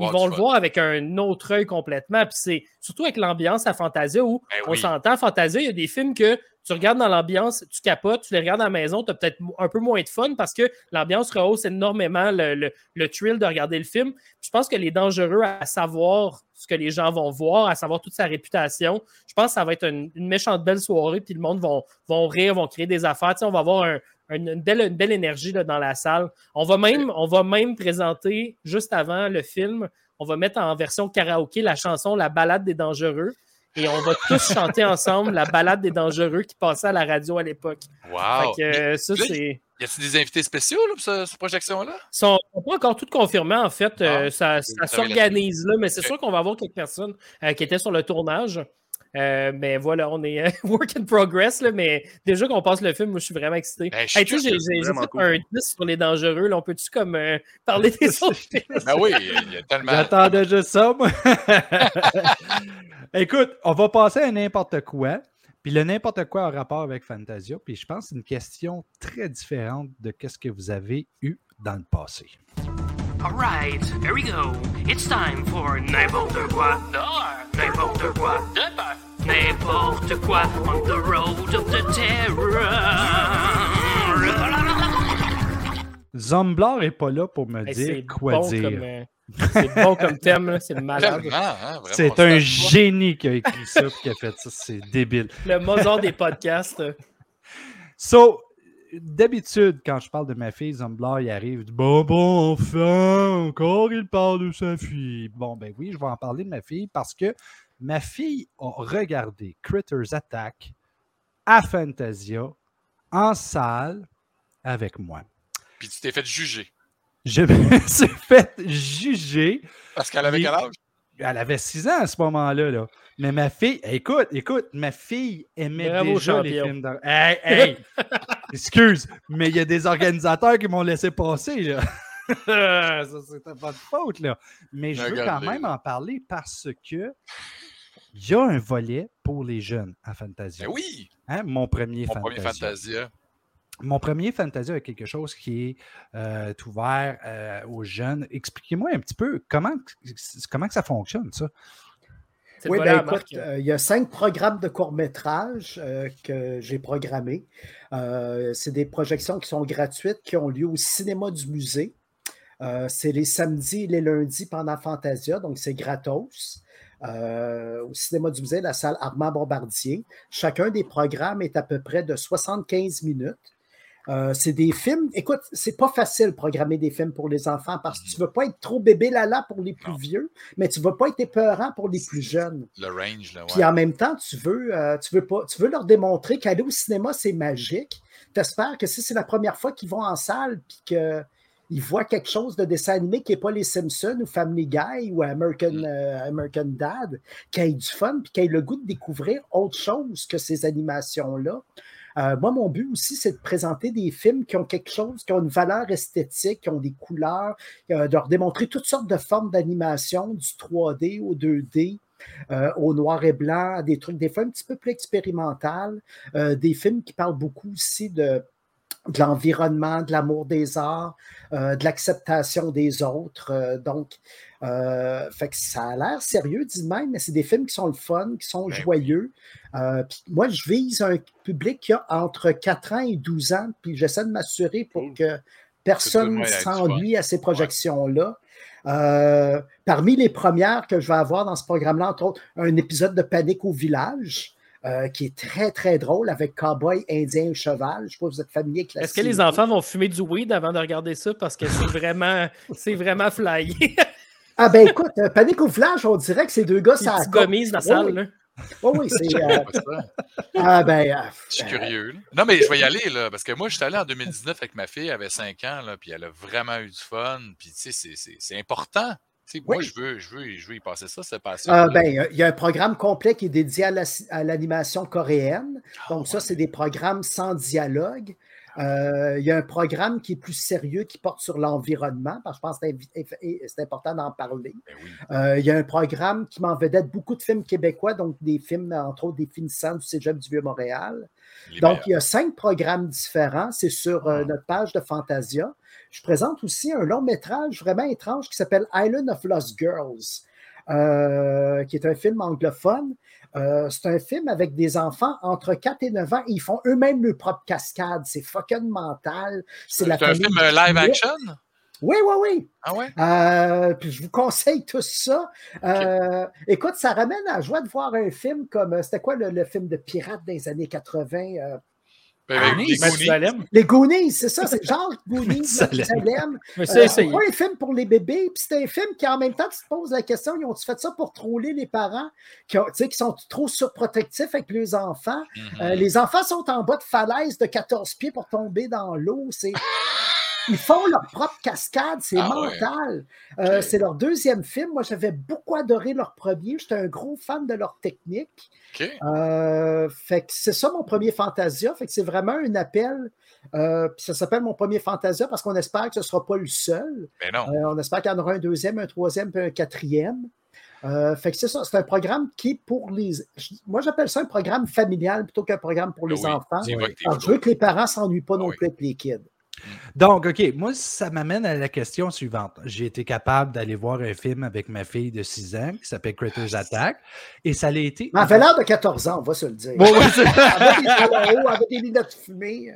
ils vont le fun. voir avec un autre œil complètement. Puis c'est surtout avec l'ambiance à Fantasia où Ben on oui. s'entend, Fantasia, il y a des films que tu regardes dans l'ambiance, tu capotes, tu les regardes à la maison, tu as peut-être un peu moins de fun parce que l'ambiance rehausse énormément le, le- le thrill de regarder le film. Puis je pense que les dangereux à savoir ce que les gens vont voir, à savoir toute sa réputation, je pense que ça va être une, une méchante belle soirée, puis le monde vont, vont rire, vont créer des affaires. Tu sais, on va avoir un- un- une, belle, une belle énergie là, dans la salle. On va, même, on va même présenter, juste avant le film, on va mettre en version karaoké la chanson La balade des dangereux. Et on va tous chanter ensemble la balade des dangereux qui passait à la radio à l'époque. Wow. Fait que euh, ça, c'est. Y a-t-il des invités spéciaux là, pour ce- cette projection-là? Ils sont pas encore tout confirmés, en fait. Euh, Ah, ça s'organise, là, mais c'est sûr qu'on va avoir quelques personnes euh, qui étaient sur le tournage. Euh, mais voilà, on est euh, work in progress, là, mais déjà qu'on passe le film, moi, je suis vraiment excité. Ben, Hey, tu sais, j'ai- fait cool. un 10 sur les dangereux. Là, on peut-tu comme euh, parler des autres films? Ben oui, il y a tellement. J'attendais juste ça, moi. Écoute, on va passer à n'importe quoi. Puis le n'importe quoi en rapport avec Fantasia. Puis je pense que c'est une question très différente de ce que vous avez eu dans le passé. All right, here we go. It's time for n'importe quoi n'importe quoi n'importe quoi on the road of the terror. Zomblar est pas là pour me Hey, dire quoi bon dire. Comme, euh, c'est bon comme thème, là, c'est malade. Hein, C'est un génie qui a écrit ça et qui a fait ça. C'est débile. Le Mozart des podcasts. So, d'habitude, quand je parle de ma fille, Zomblar, il arrive, il dit Bon, bon, enfin, encore il parle de sa fille. Bon, ben oui, je vais en parler de ma fille parce que ma fille a regardé Critters Attack à Fantasia en salle avec moi. Puis tu t'es fait juger. je me suis fait juger. Parce qu'elle avait quel âge? Elle avait 6 ans à ce moment-là. Là. Mais ma fille, écoute, écoute, ma fille aimait Bravo, déjà les films d'horreur. Hey, hey! Excuse, mais il y a des organisateurs qui m'ont laissé passer. Là. Ça, c'était pas de faute. Là. Mais je veux quand même en parler parce que il y a un volet pour les jeunes à Fantasia. Ben oui! Hein, Mon premier Mon Fantasia. premier Fantasia. Mon premier Fantasia est quelque chose qui est euh, ouvert euh, aux jeunes. Expliquez-moi un petit peu comment, comment que ça fonctionne, ça? Oui, ben écoute, euh, il y a cinq programmes de court-métrage euh, que j'ai programmés. Euh, c'est des projections qui sont gratuites, qui ont lieu au cinéma du musée. Euh, c'est les samedis et les lundis pendant Fantasia, donc c'est gratos. Euh, au cinéma du musée, la salle Armand Bombardier. Chacun des programmes est à peu près de 75 minutes. Euh, c'est des films. Écoute, c'est pas facile de programmer des films pour les enfants parce que tu veux pas être trop bébé lala pour les plus Non. vieux, mais tu veux pas être épeurant pour les plus jeunes. Le range, là, Puis ouais. en même temps, tu veux, euh, tu veux pas, tu veux leur démontrer qu'aller au cinéma, c'est magique. T'espères que si c'est la première fois qu'ils vont en salle, puis qu'ils voient quelque chose de dessin animé qui n'est pas les Simpsons ou Family Guy ou American, Mm. euh, American Dad, qu'ils aient du fun, puis qu'ils aient le goût de découvrir autre chose que ces animations-là. Euh, moi, mon but aussi, c'est de présenter des films qui ont quelque chose, qui ont une valeur esthétique, qui ont des couleurs, euh, de leur démontrer toutes sortes de formes d'animation, du 3D au 2D, euh, au noir et blanc, des trucs des fois un petit peu plus expérimental, des films qui parlent beaucoup aussi de, de l'environnement, de l'amour des arts, euh, de l'acceptation des autres. euh, donc, euh, fait que ça a l'air sérieux, dit même, mais c'est des films qui sont le fun, qui sont Ben joyeux. Moi, je vise un public qui a entre 4 ans et 12 ans, puis j'essaie de m'assurer pour que personne ne s'ennuie à ces projections-là. Parmi les premières que je vais avoir dans ce programme-là, entre autres, un épisode de Panique au village, euh, qui est très, très drôle avec Cowboy, Indien et Cheval. Je ne sais pas si vous êtes familier avec la Est-ce que les enfants vont fumer du weed avant de regarder ça? Parce que c'est vraiment, c'est vraiment flyé. Ah ben écoute, euh, Panique au village, on dirait que ces deux gars, ça gommises dans la salle. oui. là. Oui, oui, c'est... euh, ah ben... euh, Je suis curieux. là. Non, mais je vais y aller, là, parce que moi, je suis allé en 2019 avec ma fille, elle avait 5 ans, là, puis elle a vraiment eu du fun. Puis, tu sais, c'est- c'est- c'est important. Sais, Moi, Oui. je veux, je, veux, je veux y passer ça, cette passion. Euh, ben, il y a un programme complet qui est dédié à la- à l'animation coréenne. Ah, Donc, ça, c'est des programmes sans dialogue. Euh, il y a un programme qui est plus sérieux, qui porte sur l'environnement, parce que je pense que c'est c'est important d'en parler. Ben oui. Euh, il y a un programme qui m'en vedette beaucoup de films québécois, donc des films, entre autres, des finissants du Cégep du Vieux-Montréal. Donc, meilleurs. il y a cinq programmes différents. C'est sur euh, Ah. notre page de Fantasia. Je présente aussi un long métrage vraiment étrange qui s'appelle Island of Lost Girls, euh, qui est un film anglophone. Euh, c'est un film avec des enfants entre 4 et 9 ans et ils font eux-mêmes leur propre cascade. C'est fucking mental. C'est un film euh, live action? Oui, oui, oui. Ah ouais? Euh, puis je vous conseille tout ça. Écoute, ça ramène à la joie de voir un film comme. C'était quoi le, le film de pirates des années 80? Ben, Goonies, les Goonies. Mathusalem. les Goonies, c'est ça, c'est genre Goonies. Mais Euh, c'est pas un film pour les bébés, puis c'est un film qui en même temps tu te poses la question, ils ont-tu fait ça pour troller les parents qui, ont- tu sais, qui sont trop surprotectifs avec les enfants? Euh, les enfants sont en bas de falaise de 14 pieds pour tomber dans l'eau. C'est... Ils font leur propre cascade, c'est Ah ouais. mental. Euh. C'est leur deuxième film. Moi, j'avais beaucoup adoré leur premier. J'étais un gros fan de leur technique. Euh, fait que c'est ça mon premier Fantasia. Fait que c'est vraiment un appel. Euh, ça s'appelle mon premier Fantasia parce qu'on espère que ce ne sera pas le seul. Ben non. On espère qu'il y en aura un deuxième, un troisième, puis un quatrième. Euh, fait que c'est ça, c'est un programme qui est pour les. Moi, j'appelle ça un programme familial plutôt qu'un programme pour les Ben oui, enfants. Alors, je veux que les parents ne s'ennuient pas non Oui. plus avec les kids. Donc, OK, moi, ça m'amène à la question suivante. J'ai été capable d'aller voir un film avec ma fille de 6 ans qui s'appelle Critters Attack et ça l'a été. Mais elle avait l'air de 14 ans, on va se le dire. Bon, ouais, avec des avec des lunettes fumées.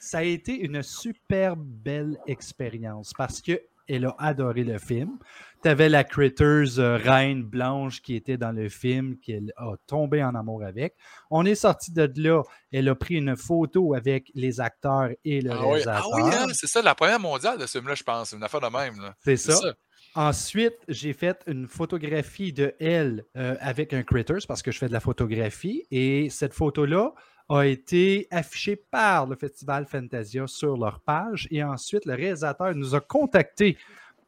ça a été une super belle expérience parce que elle a adoré le film. Tu avais la Critters euh, reine blanche qui était dans le film, qu'elle a tombé en amour avec. On est sorti de là. Elle a pris une photo avec les acteurs et le Ah oui, ah réalisateur. oui, hein, c'est ça, la première mondiale de ce film-là, je pense. C'est une affaire de même. là. C'est C'est ça. ça. Ensuite, j'ai fait une photographie de elle euh, avec un Critters parce que je fais de la photographie et cette photo-là a été affiché par le Festival Fantasia sur leur page. Et ensuite, le réalisateur nous a contactés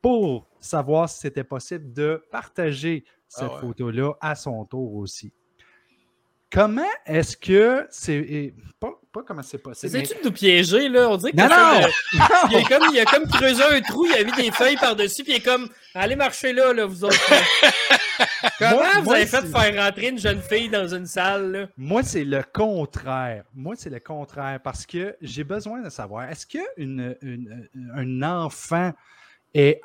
pour savoir si c'était possible de partager cette Ah ouais. photo-là à son tour aussi. Comment est-ce que c'est. Pas, pas comment c'est possible. mais- Essayes-tu de nous piéger, là? On dirait que Non, non! de- Il, a comme, il a comme creusé un trou, il a mis des feuilles par-dessus, puis il est comme Allez marcher là, là, vous autres. Comment Moi- vous moi, avez fait c'est- faire rentrer une jeune fille dans une salle, là? Moi, c'est le contraire. Moi, c'est le contraire parce que j'ai besoin de savoir est-ce qu'un un enfant est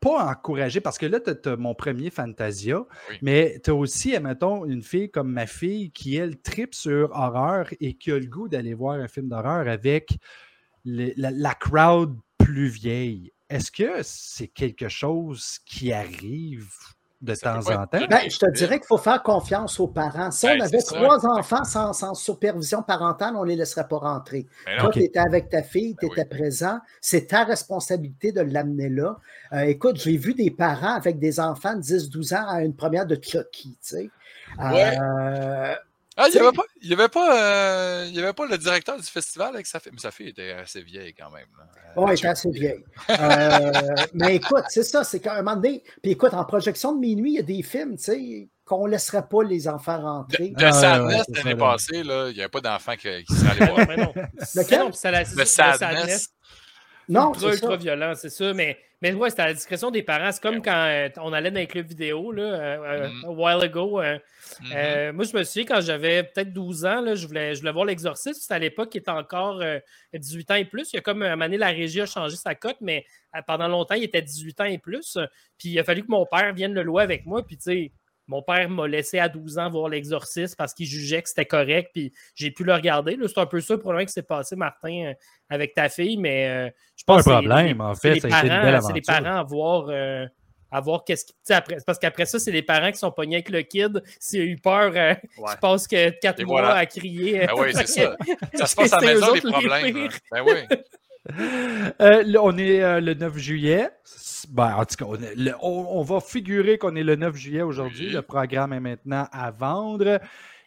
pas encouragé parce que là, tu as, mon premier Fantasia, Oui. mais tu as aussi, admettons, une fille comme ma fille qui, elle, tripe sur horreur et qui a le goût d'aller voir un film d'horreur avec les- la, la crowd plus vieille. Est-ce que c'est quelque chose qui arrive de Ça temps en temps? Ben, je te dirais qu'il faut faire confiance aux parents. Si Ben, on avait ça. trois enfants sans, sans supervision parentale, on ne les laisserait pas rentrer. Mais Toi, tu étais avec ta fille, tu Ben étais présent. C'est ta responsabilité de l'amener là. Euh, écoute, j'ai vu des parents avec des enfants de 10-12 ans à une première de Chucky, tu sais. Ouais. Euh, Ah, il n'y avait, pas- il y avait, pas, euh, il y avait pas le directeur du festival avec sa fille. Mais sa fille était assez vieille quand même. Euh, Oui, elle était assez vieille. Euh, mais écoute, c'est ça, c'est qu'à un moment donné, puis écoute, en projection de minuit, il y a des films, tu sais, qu'on ne laisserait pas les enfants rentrer. De Ah, Sadness ouais, l'année passée, là, il n'y avait pas d'enfant qui, qui serait allé voir. Mais non. Lequel? Le le Sadness. Non, ultra, c'est ça. ultra violent, c'est ça. Mais, mais ouais, c'était à la discrétion des parents. C'est comme quand euh, on allait dans les clubs vidéo, là, euh, euh, Mhm. a while ago. euh, Mhm. euh, moi, je me souviens quand j'avais peut-être 12 ans, là, je, voulais, je voulais voir l'exorciste. C'était à l'époque qui était encore euh, 18 ans et plus. Il y a comme un moment donné, la régie a changé sa cote, mais pendant longtemps, il était 18 ans et plus. Puis il a fallu que mon père vienne le louer avec moi. Puis tu sais, mon père m'a laissé à 12 ans voir l'exorciste parce qu'il jugeait que c'était correct. Puis j'ai pu le regarder. C'est un peu ça, probablement, que c'est passé, Martin, euh, avec ta fille. Mais euh, je Pas pense un que c'est problème, les- en c'est fait, les ça a été une parents- belle C'est les parents à voir. euh, à voir qu'est-ce qui. tu Après, parce qu'après ça, c'est les parents qui sont pognés avec le kid. S'il a eu peur, euh, Ouais. qui passe que 4 Et mois voilà. à crier. Ben oui, c'est ça. Ça se passe à la maison, les problèmes. là. Ben oui. Euh, on est euh, le 9 juillet. Ben, en tout cas, on, est- le- on- on va figurer qu'on est le 9 juillet aujourd'hui. Oui. Le programme est maintenant à vendre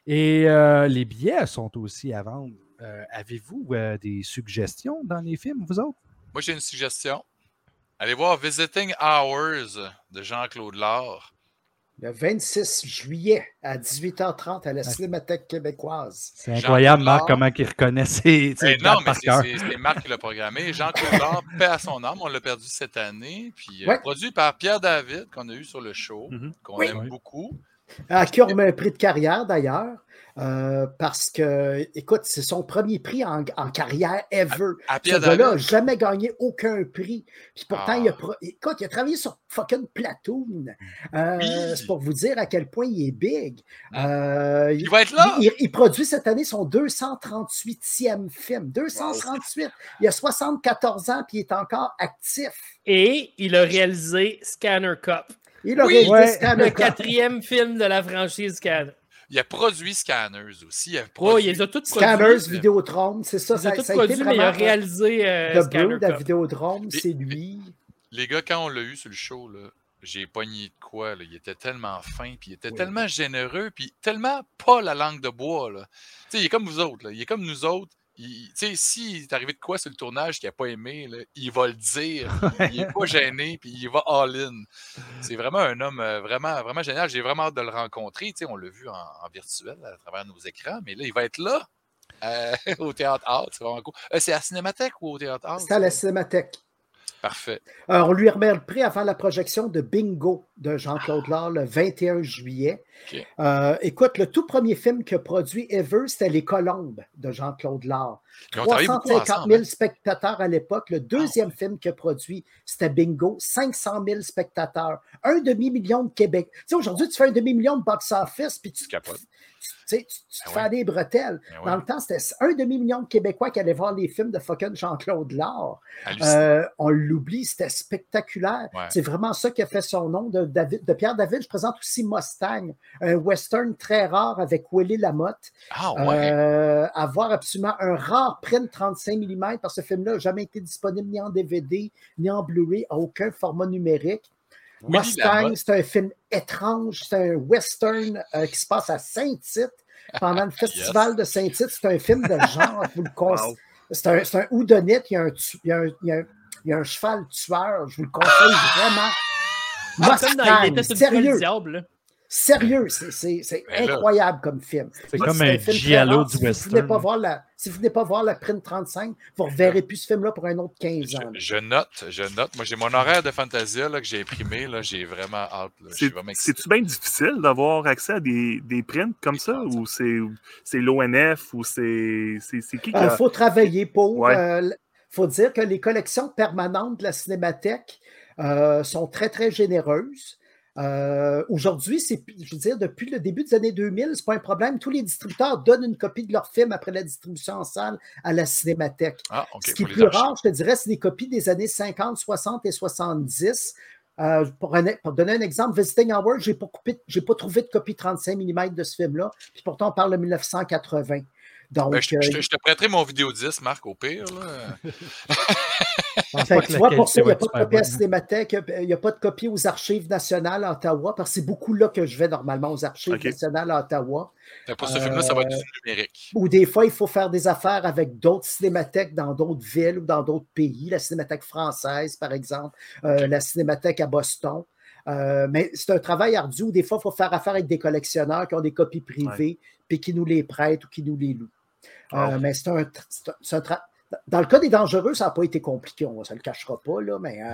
et euh, les billets sont aussi à vendre. Euh, Avez-vous euh, des suggestions dans les films, vous autres? Moi, j'ai une suggestion. Allez voir Visiting Hours de Jean-Claude Laure. Le 26 juillet à 18h30 à la Cinémathèque québécoise. C'est Jean incroyable, Marc, comment il reconnaît ses, ses Ben non, mais par c'est- cœur. c'est c'est Marc qui l'a programmé. Jean-Claude Laure, paix à son âme, on l'a perdu cette année. Puis euh, produit par Pierre David, qu'on a eu sur le show, Mhm. qu'on Oui. aime Oui. beaucoup. Ah, qui a remis un prix de carrière d'ailleurs. euh, parce que, écoute, c'est son premier prix en, en carrière ever. À Ce gars-là n'a jamais gagné aucun prix. Puis pourtant, Ah. il, a pro- écoute, il a travaillé sur fucking Platoon. Euh, Oui. C'est pour vous dire à quel point il est big. Mm. Euh, Il va être là. il, il produit cette année son 238e film. 238. Il a 74 ans puis il est encore actif. Et il a réalisé Scanner Cup, Il a Oui. réalisé Ouais. Le quatrième film de la franchise Scanner. Il a produit Scanners aussi. Il a Oh, produit- il les a tous Scanners. Vidéotron, c'est ça. Il les a Ça, tous ça a produits, mais il a vraiment réalisé euh, The Scanner à. Vidéodrome, Et- c'est lui. Les gars, quand on l'a eu sur le show, là, j'ai pogné de quoi. Là. Il était tellement fin, puis il était Oui. tellement généreux, puis tellement pas la langue de bois. Là. Tu sais, il est comme vous autres. Là. Il est comme nous autres. Sais, s'il est arrivé de quoi sur le tournage qu'il n'a pas aimé, là, il va le dire. Il n'est pas gêné, puis il va all-in. C'est vraiment un homme euh, vraiment, vraiment génial. J'ai vraiment hâte de le rencontrer. Tu sais, on l'a vu en, en virtuel à travers nos écrans, mais là, il va être là. euh, au Théâtre Art, c'est vraiment cool. Euh, c'est à Cinémathèque ou au Théâtre Art? C'est à la Cinémathèque. Parfait. On lui remet le prix avant la projection de Bingo de Jean-Claude Laure le 21 juillet. Euh, écoute, le tout premier film que produit Ever, c'était Les Colombes de Jean-Claude Laure. Ils ont travaillé beaucoup 350 ensemble. 000 hein. spectateurs à l'époque. Le deuxième film a produit, c'était Bingo, 500 000 spectateurs. Un demi-million de Québec. Tu sais, aujourd'hui, tu fais un demi-million de box-office, puis tu, Tu capotes. tu sais, tu- tu te Ben fais ouais. des bretelles. Ben ouais. Dans le temps, c'était un demi-million de Québécois qui allaient voir les films de fucking Jean-Claude Laure. Euh, on l'oublie, c'était spectaculaire. Ouais. C'est vraiment ça qui a fait son nom. De, David, de Pierre David, je présente aussi Mustang, un western très rare avec Willy Lamotte. Ah ouais. Euh, avoir absolument un rare print 35 mm parce que ce film-là n'a jamais été disponible ni en DVD ni en Blu-ray, à aucun format numérique. Mustang, c'est un film étrange, c'est un western euh, qui se passe à Saint-Tite. pendant le festival de Saint-Tite. C'est un film de genre. je vous le conseille. Wow. C'est un, un houdonite, il y a un, il y a un, il y a un- il y a un cheval tueur. Je vous le conseille vraiment. Ah, comme dans Il Mustang, était sérieux, diable. Sérieux, c'est- Ben là. incroyable comme film. C'est comme un un film très giallo rare. du si Vous venez pas voir la, si vous venez pas voir la Print 35, vous ne reverrez plus ce film-là pour un autre 15 ans. Je, je note, je note. Moi, j'ai mon horaire de Fantasia là, que j'ai imprimé. Là, j'ai vraiment hâte. C'est-tu bien difficile d'avoir accès à des, des prints comme ça? Ou c'est c'est l'ONF? Ou c'est qui qui Il a- faut travailler pour. Ouais. Il faut dire que les collections permanentes de la Cinémathèque euh, sont très, très généreuses. Euh, Aujourd'hui, c'est, je veux dire, depuis le début des années 2000, c'est pas un problème. Tous les distributeurs donnent une copie de leur film après la distribution en salle à la Cinémathèque. Ah. Ce qui est plus archives. rare, je te dirais, c'est des copies des années 50, 60 et 70. Euh, pour, un- pour donner un exemple, Visiting Hour, je n'ai pas, coupé- pas trouvé de copie 35 mm de ce film-là. Puis pourtant, on parle de 1980. Donc, Ben, je, euh, je te- je te prêterai mon vidéo 10, Marc, au pire. Là. Fait que tu vois, pour ça, il n'y a pas de copie à. Cinémathèque, il n'y a pas de copie aux archives nationales à Ottawa, parce que c'est beaucoup là que je vais normalement, aux archives nationales à Ottawa. Fait Pour ce film-là, ça va être Euh, du numérique. Ou des fois, il faut faire des affaires avec d'autres cinémathèques dans d'autres villes ou dans d'autres pays, la Cinémathèque française, par exemple, euh, la Cinémathèque à Boston. Euh, mais c'est un travail ardu où des fois, il faut faire affaire avec des collectionneurs qui ont des copies privées, puis qui nous les prêtent ou qui nous les louent. Euh, Wow. mais c'est un, Dans le cas des dangereux, ça n'a pas été compliqué, on ne se le cachera pas, là, mais euh,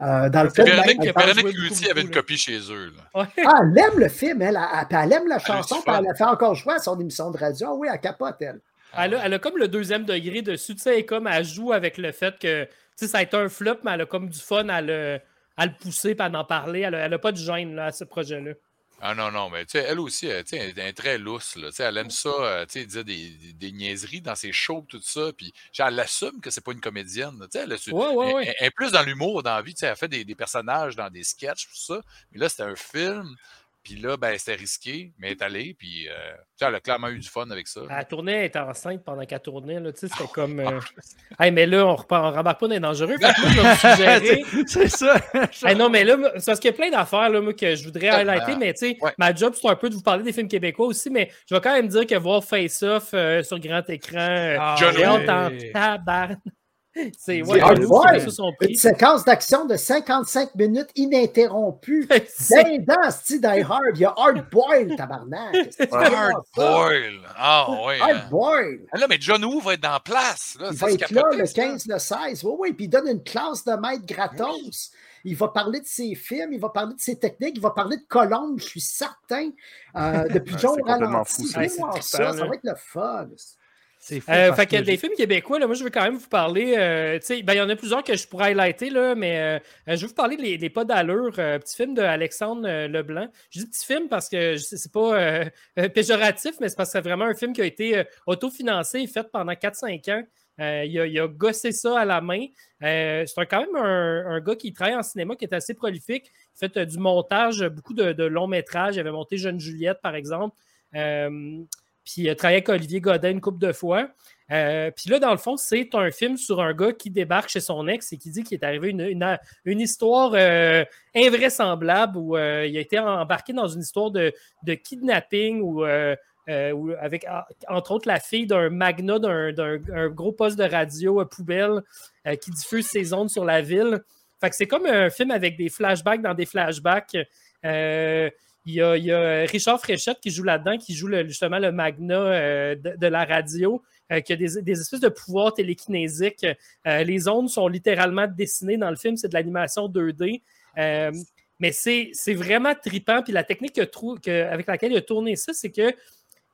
euh, dans le cas Véronique, Véronique avait une copie chez eux. Là. Ouais. Ah, elle aime le film, elle, elle, elle- elle aime la chanson, puis elle la fait encore jouer à son émission de radio. Ah oui, elle capote, elle. Elle a, elle a comme le deuxième degré dessus. Tu sais, elle, comme, elle joue avec le fait que tu sais, ça a été un flop, mais elle a comme du fun à le, à le pousser et à en parler. Elle n'a pas de gêne là, à ce projet-là. Ah non, non, mais tu sais, elle aussi, elle, tu sais, elle est très lousse. Là, Tu sais, elle aime ça, euh, tu sais, dire des, des, des niaiseries dans ses shows, tout ça. Puis, genre, elle assume que c'est pas une comédienne. là, Tu sais, elle, su- Ouais, ouais, elle- ouais. elle- elle est plus dans l'humour, dans la vie. Tu sais, elle fait des, des personnages dans des sketchs, tout ça. Mais là, c'était un film. Puis là, ben, c'était risqué, mais elle est allée. Puis, euh, elle a clairement eu du fun avec ça. Elle tournait, elle était enceinte pendant qu'elle tournait. Là, tu sais, c'était comme. euh, Hey, mais là, on ne rembarque pas les dangereux. Fait que moi, je vais vous suggérer. c'est ça. Hey, non, mais là, c'est parce qu'il y a plein d'affaires là, moi, que je voudrais highlighter, mais tu sais, Ouais. ma job, c'est un peu de vous parler des films québécois aussi, mais je vais quand même dire que voir Face Off euh, sur grand écran, euh, Ah, John j'ai en tabarn. C'est ouais, son Une séquence d'action de 55 minutes ininterrompue. C'est- dans ce Die Hard, il y a Hard Boil, tabarnak. Hard boil! Ah, ouais. hein. Hard Boil. Ah, là, mais John Woo va être dans la place. Là, Il Ça, va être là le ça. 15, le 16. Oui, oui, puis il donne une classe de maître gratos. Il va parler de ses films, il va parler de ses techniques, il va parler de Colombe, je suis certain. Euh, depuis John Ralenti. fou, ça. Ça, va être le fun. C'est fou Euh, fait que que des films québécois, là, moi je veux quand même vous parler. euh, ben, il y en a plusieurs que je pourrais highlighter, là, mais euh, je vais vous parler des Les Pas d'allure, petit film de Alexandre Leblanc. Je dis petit film parce que c'est pas péjoratif, mais c'est parce que c'est vraiment un film qui a été autofinancé et fait pendant 4-5 ans. Euh, il, a, il a gossé ça à la main. Euh, c'est quand même un, un gars qui travaille en cinéma, qui est assez prolifique. Il fait euh, du montage, beaucoup de, de longs métrages. Il avait monté Jeune Juliette, par exemple. Puis il a travaillé avec Olivier Godin une couple de fois. Euh, puis là, dans le fond, c'est un film sur un gars qui débarque chez son ex et qui dit qu'il est arrivé une, une, une histoire euh, invraisemblable où euh, il a été embarqué dans une histoire de, de kidnapping ou avec, en- entre autres, la fille d'un magnat d'un d'un- un gros poste de radio à poubelle qui diffuse ses ondes sur la ville. Fait que c'est comme un film avec des flashbacks dans des flashbacks. Euh, il y, a, a Richard Fréchette qui joue là-dedans, qui joue justement le magna euh, de, la radio, euh, qui a des, espèces de pouvoirs télékinésiques. Euh, les ondes sont littéralement dessinées dans le film, c'est de l'animation 2D. Euh, mais c'est vraiment trippant. Puis la technique avec laquelle il a tourné ça, c'est que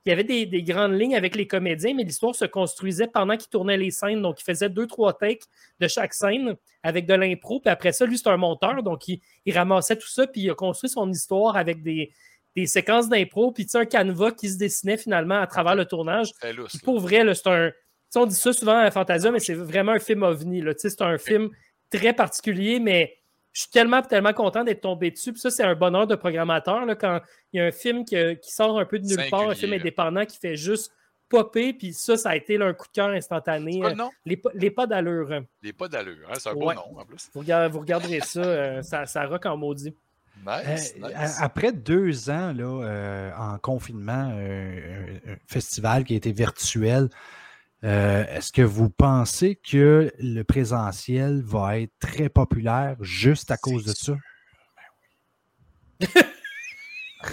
il y avait des, des grandes lignes avec les comédiens, mais l'histoire se construisait pendant qu'il tournait les scènes. Donc, il faisait deux, trois takes de chaque scène avec de l'impro. Puis après ça, lui, c'est un monteur. Donc, il, il ramassait tout ça. Puis il a construit son histoire avec des, des séquences d'impro. Puis, tu sais, un canevas qui se dessinait finalement à travers le tournage. Lousse, Puis pour vrai, c'est un. on dit ça souvent à Fantasia, mais c'est vraiment un film ovni. là. Tu sais, C'est un film très particulier, mais je suis tellement, tellement content d'être tombé dessus. Puis ça, c'est un bonheur de programmateur là, quand il y a un film qui, qui sort un peu de nulle part, un film là. indépendant qui fait juste popper. Puis ça, ça a été là, un coup de cœur instantané. C'est quoi Euh, le nom? Les, pas- les pas d'allure. Les pas d'allure. hein, C'est un beau Ouais. nom, en plus. Vous, regarderez ça, euh, ça, ça rock en maudit. Nice, Euh, nice. Après deux ans là, euh, en confinement, euh, un, un festival qui a été virtuel, euh, est-ce que vous pensez que le présentiel va être très populaire juste à cause de ça? Pas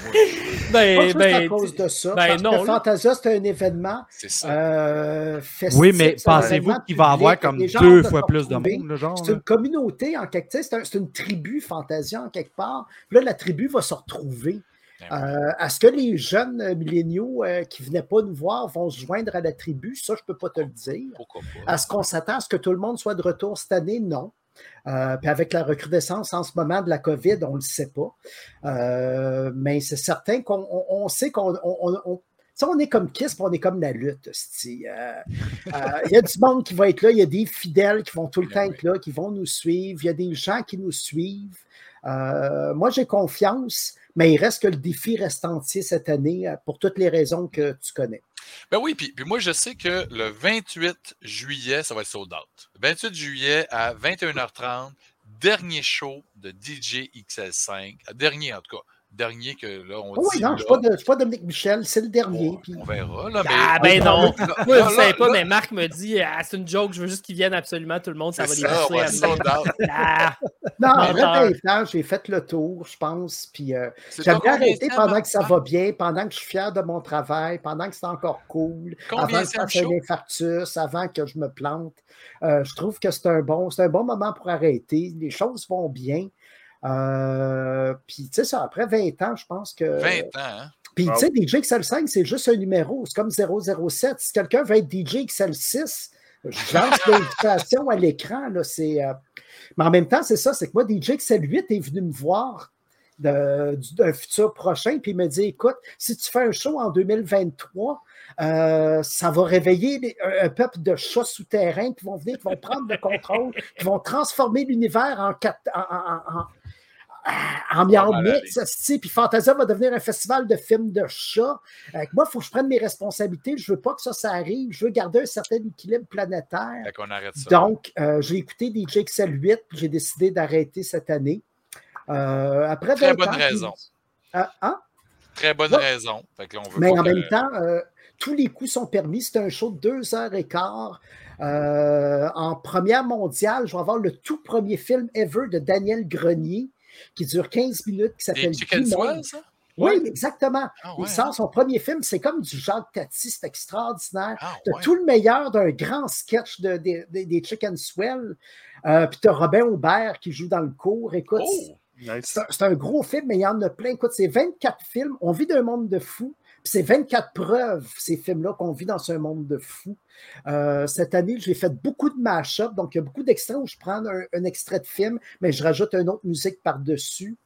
Ben, juste à ben, cause de ça. ben parce non, que. Fantasia, c'est un événement C'est ça. euh, festif. Oui, mais pensez-vous qu'il va y avoir comme deux fois plus de monde? C'est une communauté en quelque sorte, c'est un- c'est une tribu Fantasia en quelque part. Puis là, la tribu va se retrouver. Ben. Euh, Est-ce que les jeunes euh, milléniaux euh, qui ne venaient pas nous voir vont se joindre à la tribu? Ça, je ne peux pas te le dire. Est-ce qu'on s'attend à ce que tout le monde soit de retour cette année? Non. Euh, puis avec la recrudescence en ce moment de la COVID, on ne le sait pas. Mais c'est certain qu'on on- on sait qu'on on- on- est comme Kiss, on est comme la lutte. Euh, euh, Il y a du monde qui va être là, il y a des fidèles qui vont tout le Ben temps oui. être là, qui vont nous suivre, il y a des gens qui nous suivent. Euh, moi, j'ai confiance, mais il reste que le défi reste entier cette année euh, pour toutes les raisons que tu connais. Ben oui, puis, puis moi, je sais que le 28 juillet, ça va être sold out. Le 28 juillet à 21h30, dernier show de DJ XL5. Euh, Dernier, en tout cas. Dernier que là, on Oh oui, dit. non, là, je ne suis, pas je Dominique Michel, c'est le dernier. on, puis- on verra, là. Mais, Ah, ben non. Moi, vous savez là, pas, là, mais Marc me dit ah, c'est une joke, je veux juste qu'ils viennent absolument tout le monde, ça va les pousser sold à out. Ah, Non, vrai, temps, j'ai fait le tour, je pense. Puis euh, C'est j'aime ton bien arrêter pendant que ça va bien, pendant que je suis fier de mon travail, pendant que c'est encore cool, avant que je fasse un infarctus, avant que je me plante. Euh, je trouve que c'est un, bon, c'est un bon moment pour arrêter. Les choses vont bien. Euh, puis, tu sais, ça, après 20 ans, je pense que. 20 ans, hein? Puis, tu sais, DJ XL5, c'est juste un numéro. C'est comme 007. Si quelqu'un veut être DJ XL6, je lance l'invitation à l'écran. là, c'est, euh, Mais en même temps, c'est ça. C'est que moi, DJ XL8 est venu me voir d'un futur prochain. Puis il me dit écoute, si tu fais un show en 2023, euh, ça va réveiller un, peuple de chats souterrains qui vont venir, qui vont prendre le contrôle, qui vont transformer l'univers en- en miel mal aller. mix, esti, puis Fantasia va devenir un festival de films de chats. Euh, moi, il faut que je prenne mes responsabilités. Je veux pas que ça, ça arrive. Je veux garder un certain équilibre planétaire. Fait qu'on arrête ça. Donc, euh, j'ai écouté DJ XL8, puis j'ai décidé d'arrêter cette année. Euh, après Très 20 bonne ans, raison. Ah, hein? Très bonne Ouais. raison. Fait que là, on veut Mais en même temps, tous les coups sont permis. C'est un show de deux heures et quart. Euh, en première mondiale, je vais avoir le tout premier film ever de Daniel Grenier qui dure 15 minutes, qui s'appelle chicken swell, ça? Oui, exactement. Ah, Il sort son premier film, c'est comme du Jacques Tati, c'est extraordinaire. Ah, T'as ouais. tout le meilleur d'un grand sketch de, de- de- des Chicken Swell. Euh, Puis t'as Robin Aubert qui joue dans le cours. Écoute, Oh! Nice. c'est un- c'est un gros film, mais il y en a plein. Écoute, c'est 24 films. On vit d'un monde de fous. Puis c'est 24 preuves, ces films-là, qu'on vit dans un monde de fous. Euh, cette année, j'ai fait beaucoup de mash-up. Donc, il y a beaucoup d'extraits où je prends un, un extrait de film, mais je rajoute une autre musique par-dessus.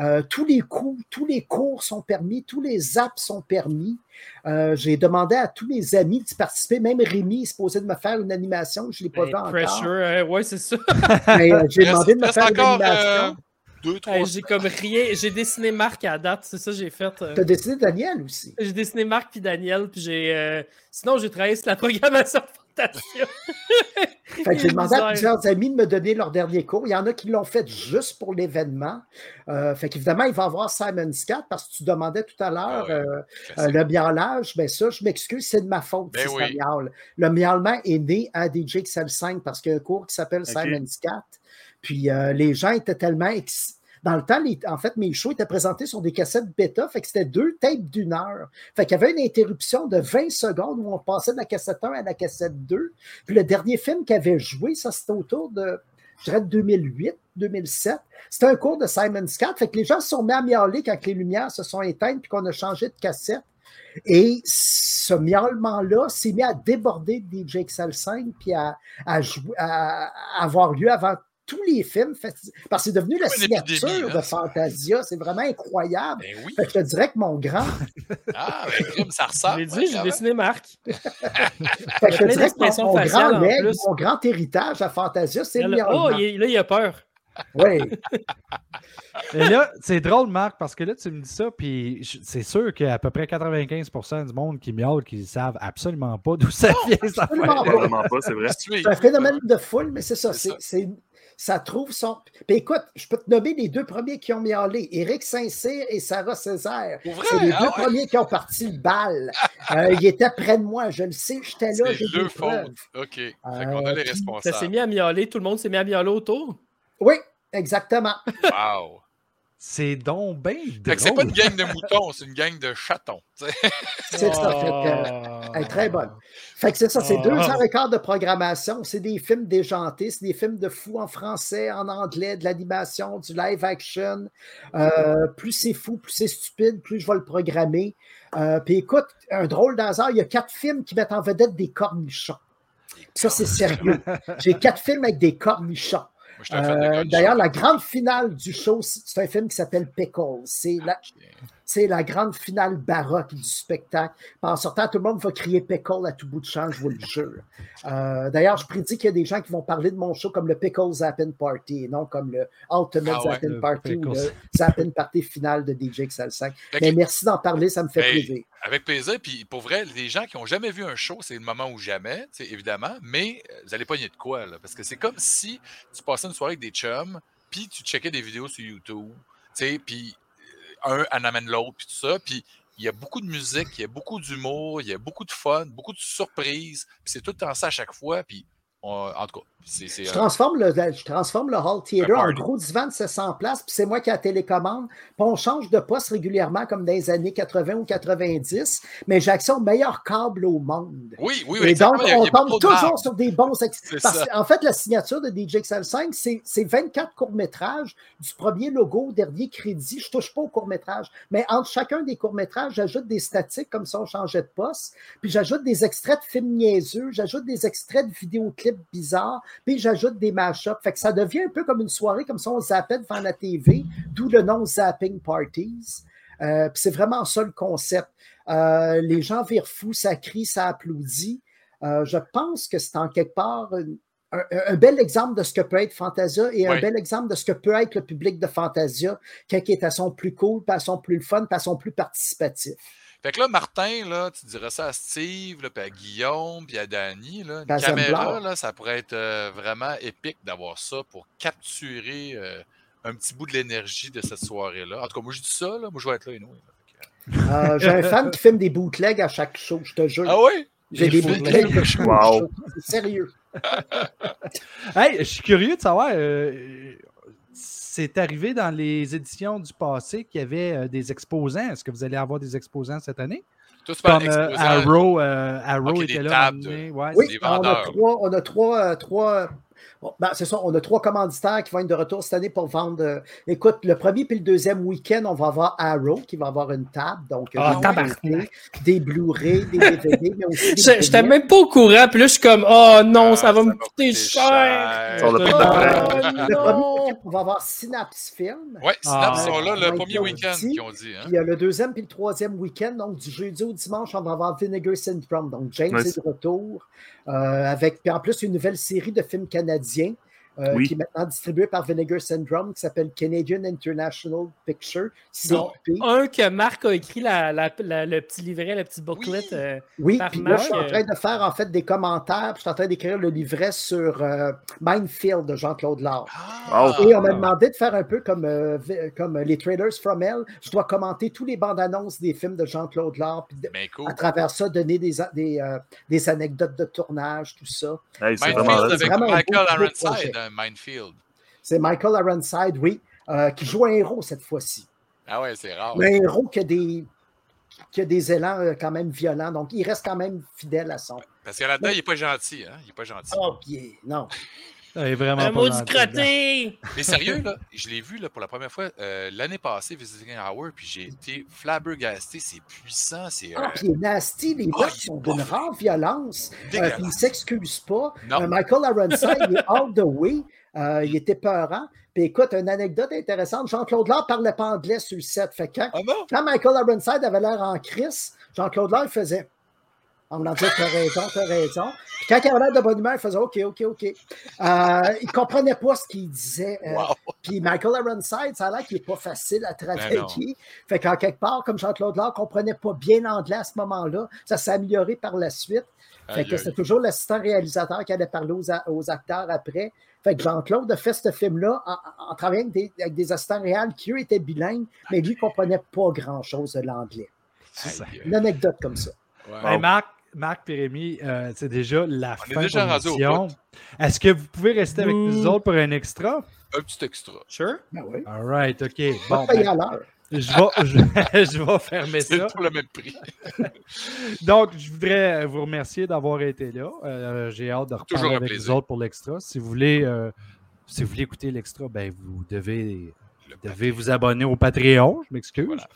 Euh, tous les coups, tous les cours sont permis, tous les apps sont permis. Euh, j'ai demandé à tous mes amis de participer. Même Rémi est supposé de me faire une animation. Je ne l'ai pas vu encore. pressure, hein, ouais, c'est ça. Mais euh, j'ai demandé de me faire une encore animation. Deux, trois. Hey, j'ai comme rien. J'ai dessiné Marc à date, c'est ça que j'ai fait. euh. Tu as décidé Daniel aussi. J'ai dessiné Marc puis Daniel, puis j'ai. euh, Sinon, j'ai travaillé sur la programmation Fantasia. Fait que j'ai demandé à plusieurs amis de me donner leur dernier cours. Il y en a qui l'ont fait juste pour l'événement. Euh, fait qu'évidemment, il va y avoir Simon Scott parce que tu demandais tout à l'heure Ah ouais, euh, le miaulage. Ben ça, je m'excuse, c'est de ma faute Ben si oui. ça miaule. Le miaulement est né à DJ XL5 parce qu'il y a un cours qui s'appelle Simon Scott. Puis euh, les gens étaient tellement dans le temps, en fait, mes shows étaient présentés sur des cassettes bêta, fait que c'était deux tapes d'une heure. Fait qu'il y avait une interruption de 20 secondes où on passait de la cassette 1 à la cassette 2. Puis le dernier film qu'il avait joué, ça c'était autour de, je dirais, de 2008, 2007. C'était un cours de Simon Scott. Fait que les gens se sont mis à miauler quand les lumières se sont éteintes puis qu'on a changé de cassette. Et ce miaulement-là s'est mis à déborder de DJ XL5 puis à- à avoir lieu avant tous les films. Fait- Parce que c'est devenu la épidémie, signature hein, de ça. Fantasia. C'est vraiment incroyable. Ben oui. Fait que je te dirais que mon grand, Ah, ben, ça Je ressemble. l'ai dit, j'ai dessiné Marc. fait que je te dirais que mon, grand leg, mon grand héritage à Fantasia, c'est le oh, il là, il a peur. Oui. Et là, c'est drôle, Marc, parce que là, tu me dis ça, puis c'est sûr qu'à peu près 95% du monde qui miaule, qui savent absolument pas d'où ça vient, cette absolument pas. C'est vrai. C'est un phénomène de foule, mais c'est ça. C'est, ça. trouve son. Puis écoute, je peux te nommer les deux premiers qui ont miaulé Éric Saint-Cyr et Sarah Césaire. C'est les Ah deux ouais? premiers qui ont parti le bal. Euh, ils étaient près de moi, je le sais, j'étais là, C'est j'ai deux fautes. OK. Fait Euh, qu'on a les puis- Ça s'est responsables. mis à miauler, tout le monde s'est mis à miauler autour? Oui, exactement. Wow. C'est donc bien Fait que c'est pas une gang de moutons, c'est une gang de chatons. C'est ça. Fait que, euh, elle est très bonne. Fait que c'est ça, c'est Oh. deux heures et quart de programmation. C'est des films déjantés, c'est des films de fous en français, en anglais, de l'animation, du live action. Euh, plus c'est fou, plus c'est stupide, plus je vais le programmer. Euh, Puis écoute, un drôle d'hasard, il y a quatre films qui mettent en vedette des cornichons. Ça, c'est sérieux. J'ai quatre films avec des cornichons. Euh. D'ailleurs, la grande finale du show, c'est un film qui s'appelle Pickles. C'est la, c'est la grande finale baroque du spectacle. En sortant, tout le monde va crier Pickle à tout bout de champ, je vous le jure. Euh, D'ailleurs, je prédis qu'il y a des gens qui vont parler de mon show comme le Pickle Zappin' Party et non comme le Ultimate Ah ouais, Zappin' le Party ou le Zappin' Party final de DJ XL5. Fait que- Mais merci d'en parler, ça me fait Hey, plaisir. Avec plaisir. Puis pour vrai, les gens qui n'ont jamais vu un show, c'est le moment où jamais, évidemment, mais euh, vous allez pogner de quoi, là? Parce que c'est comme si tu passais une soirée avec des chums, puis tu checkais des vidéos sur YouTube, tu sais, puis un en amène l'autre, puis tout ça, puis il y a beaucoup de musique, il y a beaucoup d'humour, il y a beaucoup de fun, beaucoup de surprises, puis c'est tout le temps ça à chaque fois, puis on- en tout cas, Je euh, transforme le, je transforme le Hall Theater en gros divan de 700 places, puis c'est moi qui ai la télécommande. Puis on change de poste régulièrement, comme dans les années 80 ou 90, mais j'ai accès au meilleur câble au monde. Oui, oui, oui. Et donc, exactement, a- on a tombe de toujours sur des bons. Parce ça. en fait, la signature de DJXL5, c'est c'est 24 courts-métrages du premier logo au dernier crédit. Je ne touche pas aux courts-métrages. Mais entre chacun des courts-métrages, j'ajoute des statiques comme ça, on changeait de poste. Puis j'ajoute des extraits de films niaiseux, j'ajoute des extraits de vidéoclips bizarres, puis j'ajoute des mash-ups. Fait que ça devient un peu comme une soirée, comme ça on zappait devant la TV, d'où le nom Zapping Parties. Euh, c'est vraiment ça le concept. Euh, les gens virent fous, ça crie, ça applaudit. Euh, je pense que c'est en quelque part une- un, un bel exemple de ce que peut être Fantasia et un bel exemple de ce que peut être le public de Fantasia quand il est à son plus cool, puis à son plus fun, puis à son plus participatif. Fait que là, Martin, là, tu dirais ça à Steve, là, puis à Guillaume, puis à Danny. Là, une À caméra, là, ça pourrait être euh, vraiment épique d'avoir ça pour capturer euh, un petit bout de l'énergie de cette soirée-là. En tout cas, moi, je dis ça, là, moi, je vais être là, anyway. Fait que, Euh, J'ai un fan qui filme des bootlegs à chaque show, je te jure. Ah oui? J'ai des des bootlegs. bootlegs? de chaque Wow. show. C'est sérieux. Hey, je suis curieux de savoir, euh, c'est arrivé dans les éditions du passé qu'il y avait euh, des exposants. Est-ce que vous allez avoir des exposants cette année? Parles Comme euh. Arrow, euh, Arrow était là. tables. Ouais, Oui, des on a trois, on a trois, euh, trois ben, c'est ça, on a trois commanditaires qui vont être de retour cette année pour vendre. euh, écoute, le premier puis le deuxième week-end, on va avoir Arrow qui va avoir une table, donc euh, Ah, des tabarnak. DVD, des Blu-ray, des DVD, mais aussi des Je- J'étais même pas au courant, puis là, je suis comme, oh non, Ah, ça va me coûter cher. Oh, Le premier week-end, on va avoir Synapse Film. Ouais, Synapse Ah, sont là le premier week-end qu'ils ont dit. Hein? Puis euh, le deuxième puis le troisième week-end, donc du jeudi au dimanche, on va avoir Vinegar Syndrome. Donc James Nice. est de retour avec, puis en plus, une nouvelle série de films canadiens euh, Oui. qui est maintenant distribuée par Vinegar Syndrome qui s'appelle Canadian International Picture. CIP. Un que Marc a écrit la- la- la- le petit livret, le petit booklet. Oui. euh, Oui, par puis là, je suis en Marc, train de faire en fait des commentaires, puis je suis en train d'écrire le livret sur euh, Minefield de Jean-Claude Lard. Ah, Et on m'a demandé de faire un peu comme, euh, comme les Trailers from Hell. Je dois commenter tous les bandes annonces des films de Jean-Claude Lard, puis de- cool. à travers ça, donner des, a- des, euh, des anecdotes de tournage, tout ça. Hey, c'est vraiment Minefield là. avec vraiment un beau, Michael beau Minefield. C'est Michael Ironside, oui, euh, qui joue un héros cette fois-ci. Ah ouais, c'est rare. Mais un héros qui a des, qui a des élans euh, quand même violents, donc il reste quand même fidèle à son. Parce que là-dedans, il n'est pas gentil. Hein? Il n'est pas gentil. Oh, non. Elle est vraiment Un gentil dedans. crotté! Mais sérieux, là, je l'ai vu là, pour la première fois euh, l'année passée, Visiting Hour, puis j'ai été flabbergasté. C'est puissant, c'est. euh, Ah, puis il est nasty, les Oh, sont d'une rare violence. Euh, puis il ne s'excuse pas. Non. Euh, Michael Ironside, il est all the way. Euh, il était peurant. Puis écoute, une anecdote intéressante. Jean-Claude Lard parlait pas anglais sur le set. Fait quand, Ah quand Michael Ironside avait l'air en crise, Jean-Claude Lard, il faisait. On me disait, t'as raison, t'as raison. Puis quand il avait l'air de bonne humeur, il faisait OK, OK, OK. Euh, il comprenait pas ce qu'il disait. Euh, Wow. Puis Michael Ironside, ça a l'air qu'il n'est pas facile à Ben travailler. fait qu'en quelque part, comme Jean-Claude Laure comprenait pas bien l'anglais à ce moment-là, ça s'est amélioré par la suite. Fait que c'est toujours l'assistant réalisateur qui allait parler aux, acteurs après. Fait que Jean-Claude a fait ce film-là en, en- en travaillant avec des, avec des assistants réels qui, eux, étaient bilingues, mais lui ne comprenait pas grand-chose de l'anglais. C'est ça. Aïe, Une anecdote comme ça. ouais. Hey, Marc, Marc Pérémy, euh, c'est déjà la On est fin déjà de l'émission. Est-ce que vous pouvez rester avec nous autres pour un extra? Un petit extra. Sure. Ben oui. All right, OK. Bon, ben, je, vais, je, je vais fermer C'est ça. pour le même prix. Donc, je voudrais vous remercier d'avoir été là. Euh, J'ai hâte de reparler avec plaisir. vous autres pour l'extra. Si vous voulez, euh, si vous voulez écouter l'extra, ben, vous devez, Le devez vous abonner au Patreon. Je m'excuse. Voilà.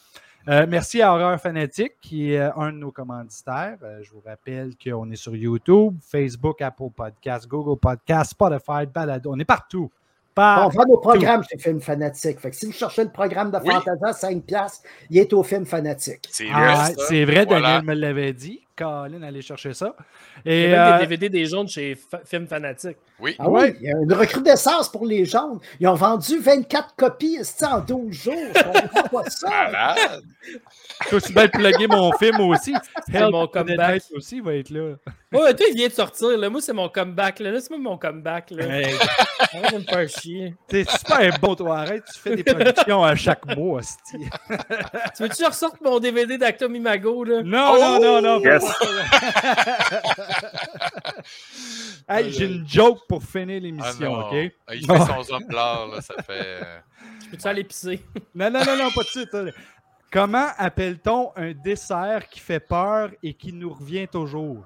Euh, merci à Horreur Fanatique, qui est un de nos commanditaires. Euh, je vous rappelle qu'on est sur YouTube, Facebook, Apple Podcasts, Google Podcasts, Spotify, Balado. On est partout. On vend nos programmes chez Film Fanatique. Fait que si vous cherchez le programme de Oui. Fantasia à 5$, piastres, il est au Film Fanatique. C'est Ah, vrai, Voilà. Daniel me l'avait dit. Colin, allez chercher ça. Il y Et, a même euh, des DVD des jaunes chez Fa- Film Fanatique. Oui. Ah oui, il y a une recrudescence pour les jaunes. Ils ont vendu 24 copies en 12 jours? Je comprends pas ça. Malade. Je peux aussi bien plugger mon film aussi. Help mon comeback. Aussi va être là. Ouais, toi, il vient de sortir. Là. Moi, c'est mon comeback. Là, Laisse-moi mon comeback. Là. Hey, Arrête de me faire chier. T'es super bon, toi. Arrête, tu fais des productions à chaque mois, hostie. Tu veux-tu ressorte mon DVD d'Actum Imago? Là? Non, non, non, non. Yes. Hey, j'ai une joke pour finir Ah l'émission, non. OK? Ah, Il fait son homme là, ça fait. euh, Peux-tu aller pisser? Non, non, non, non, pas de suite. Comment appelle-t-on un dessert qui fait peur et qui nous revient toujours?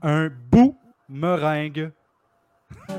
Un bout meringue. Ah,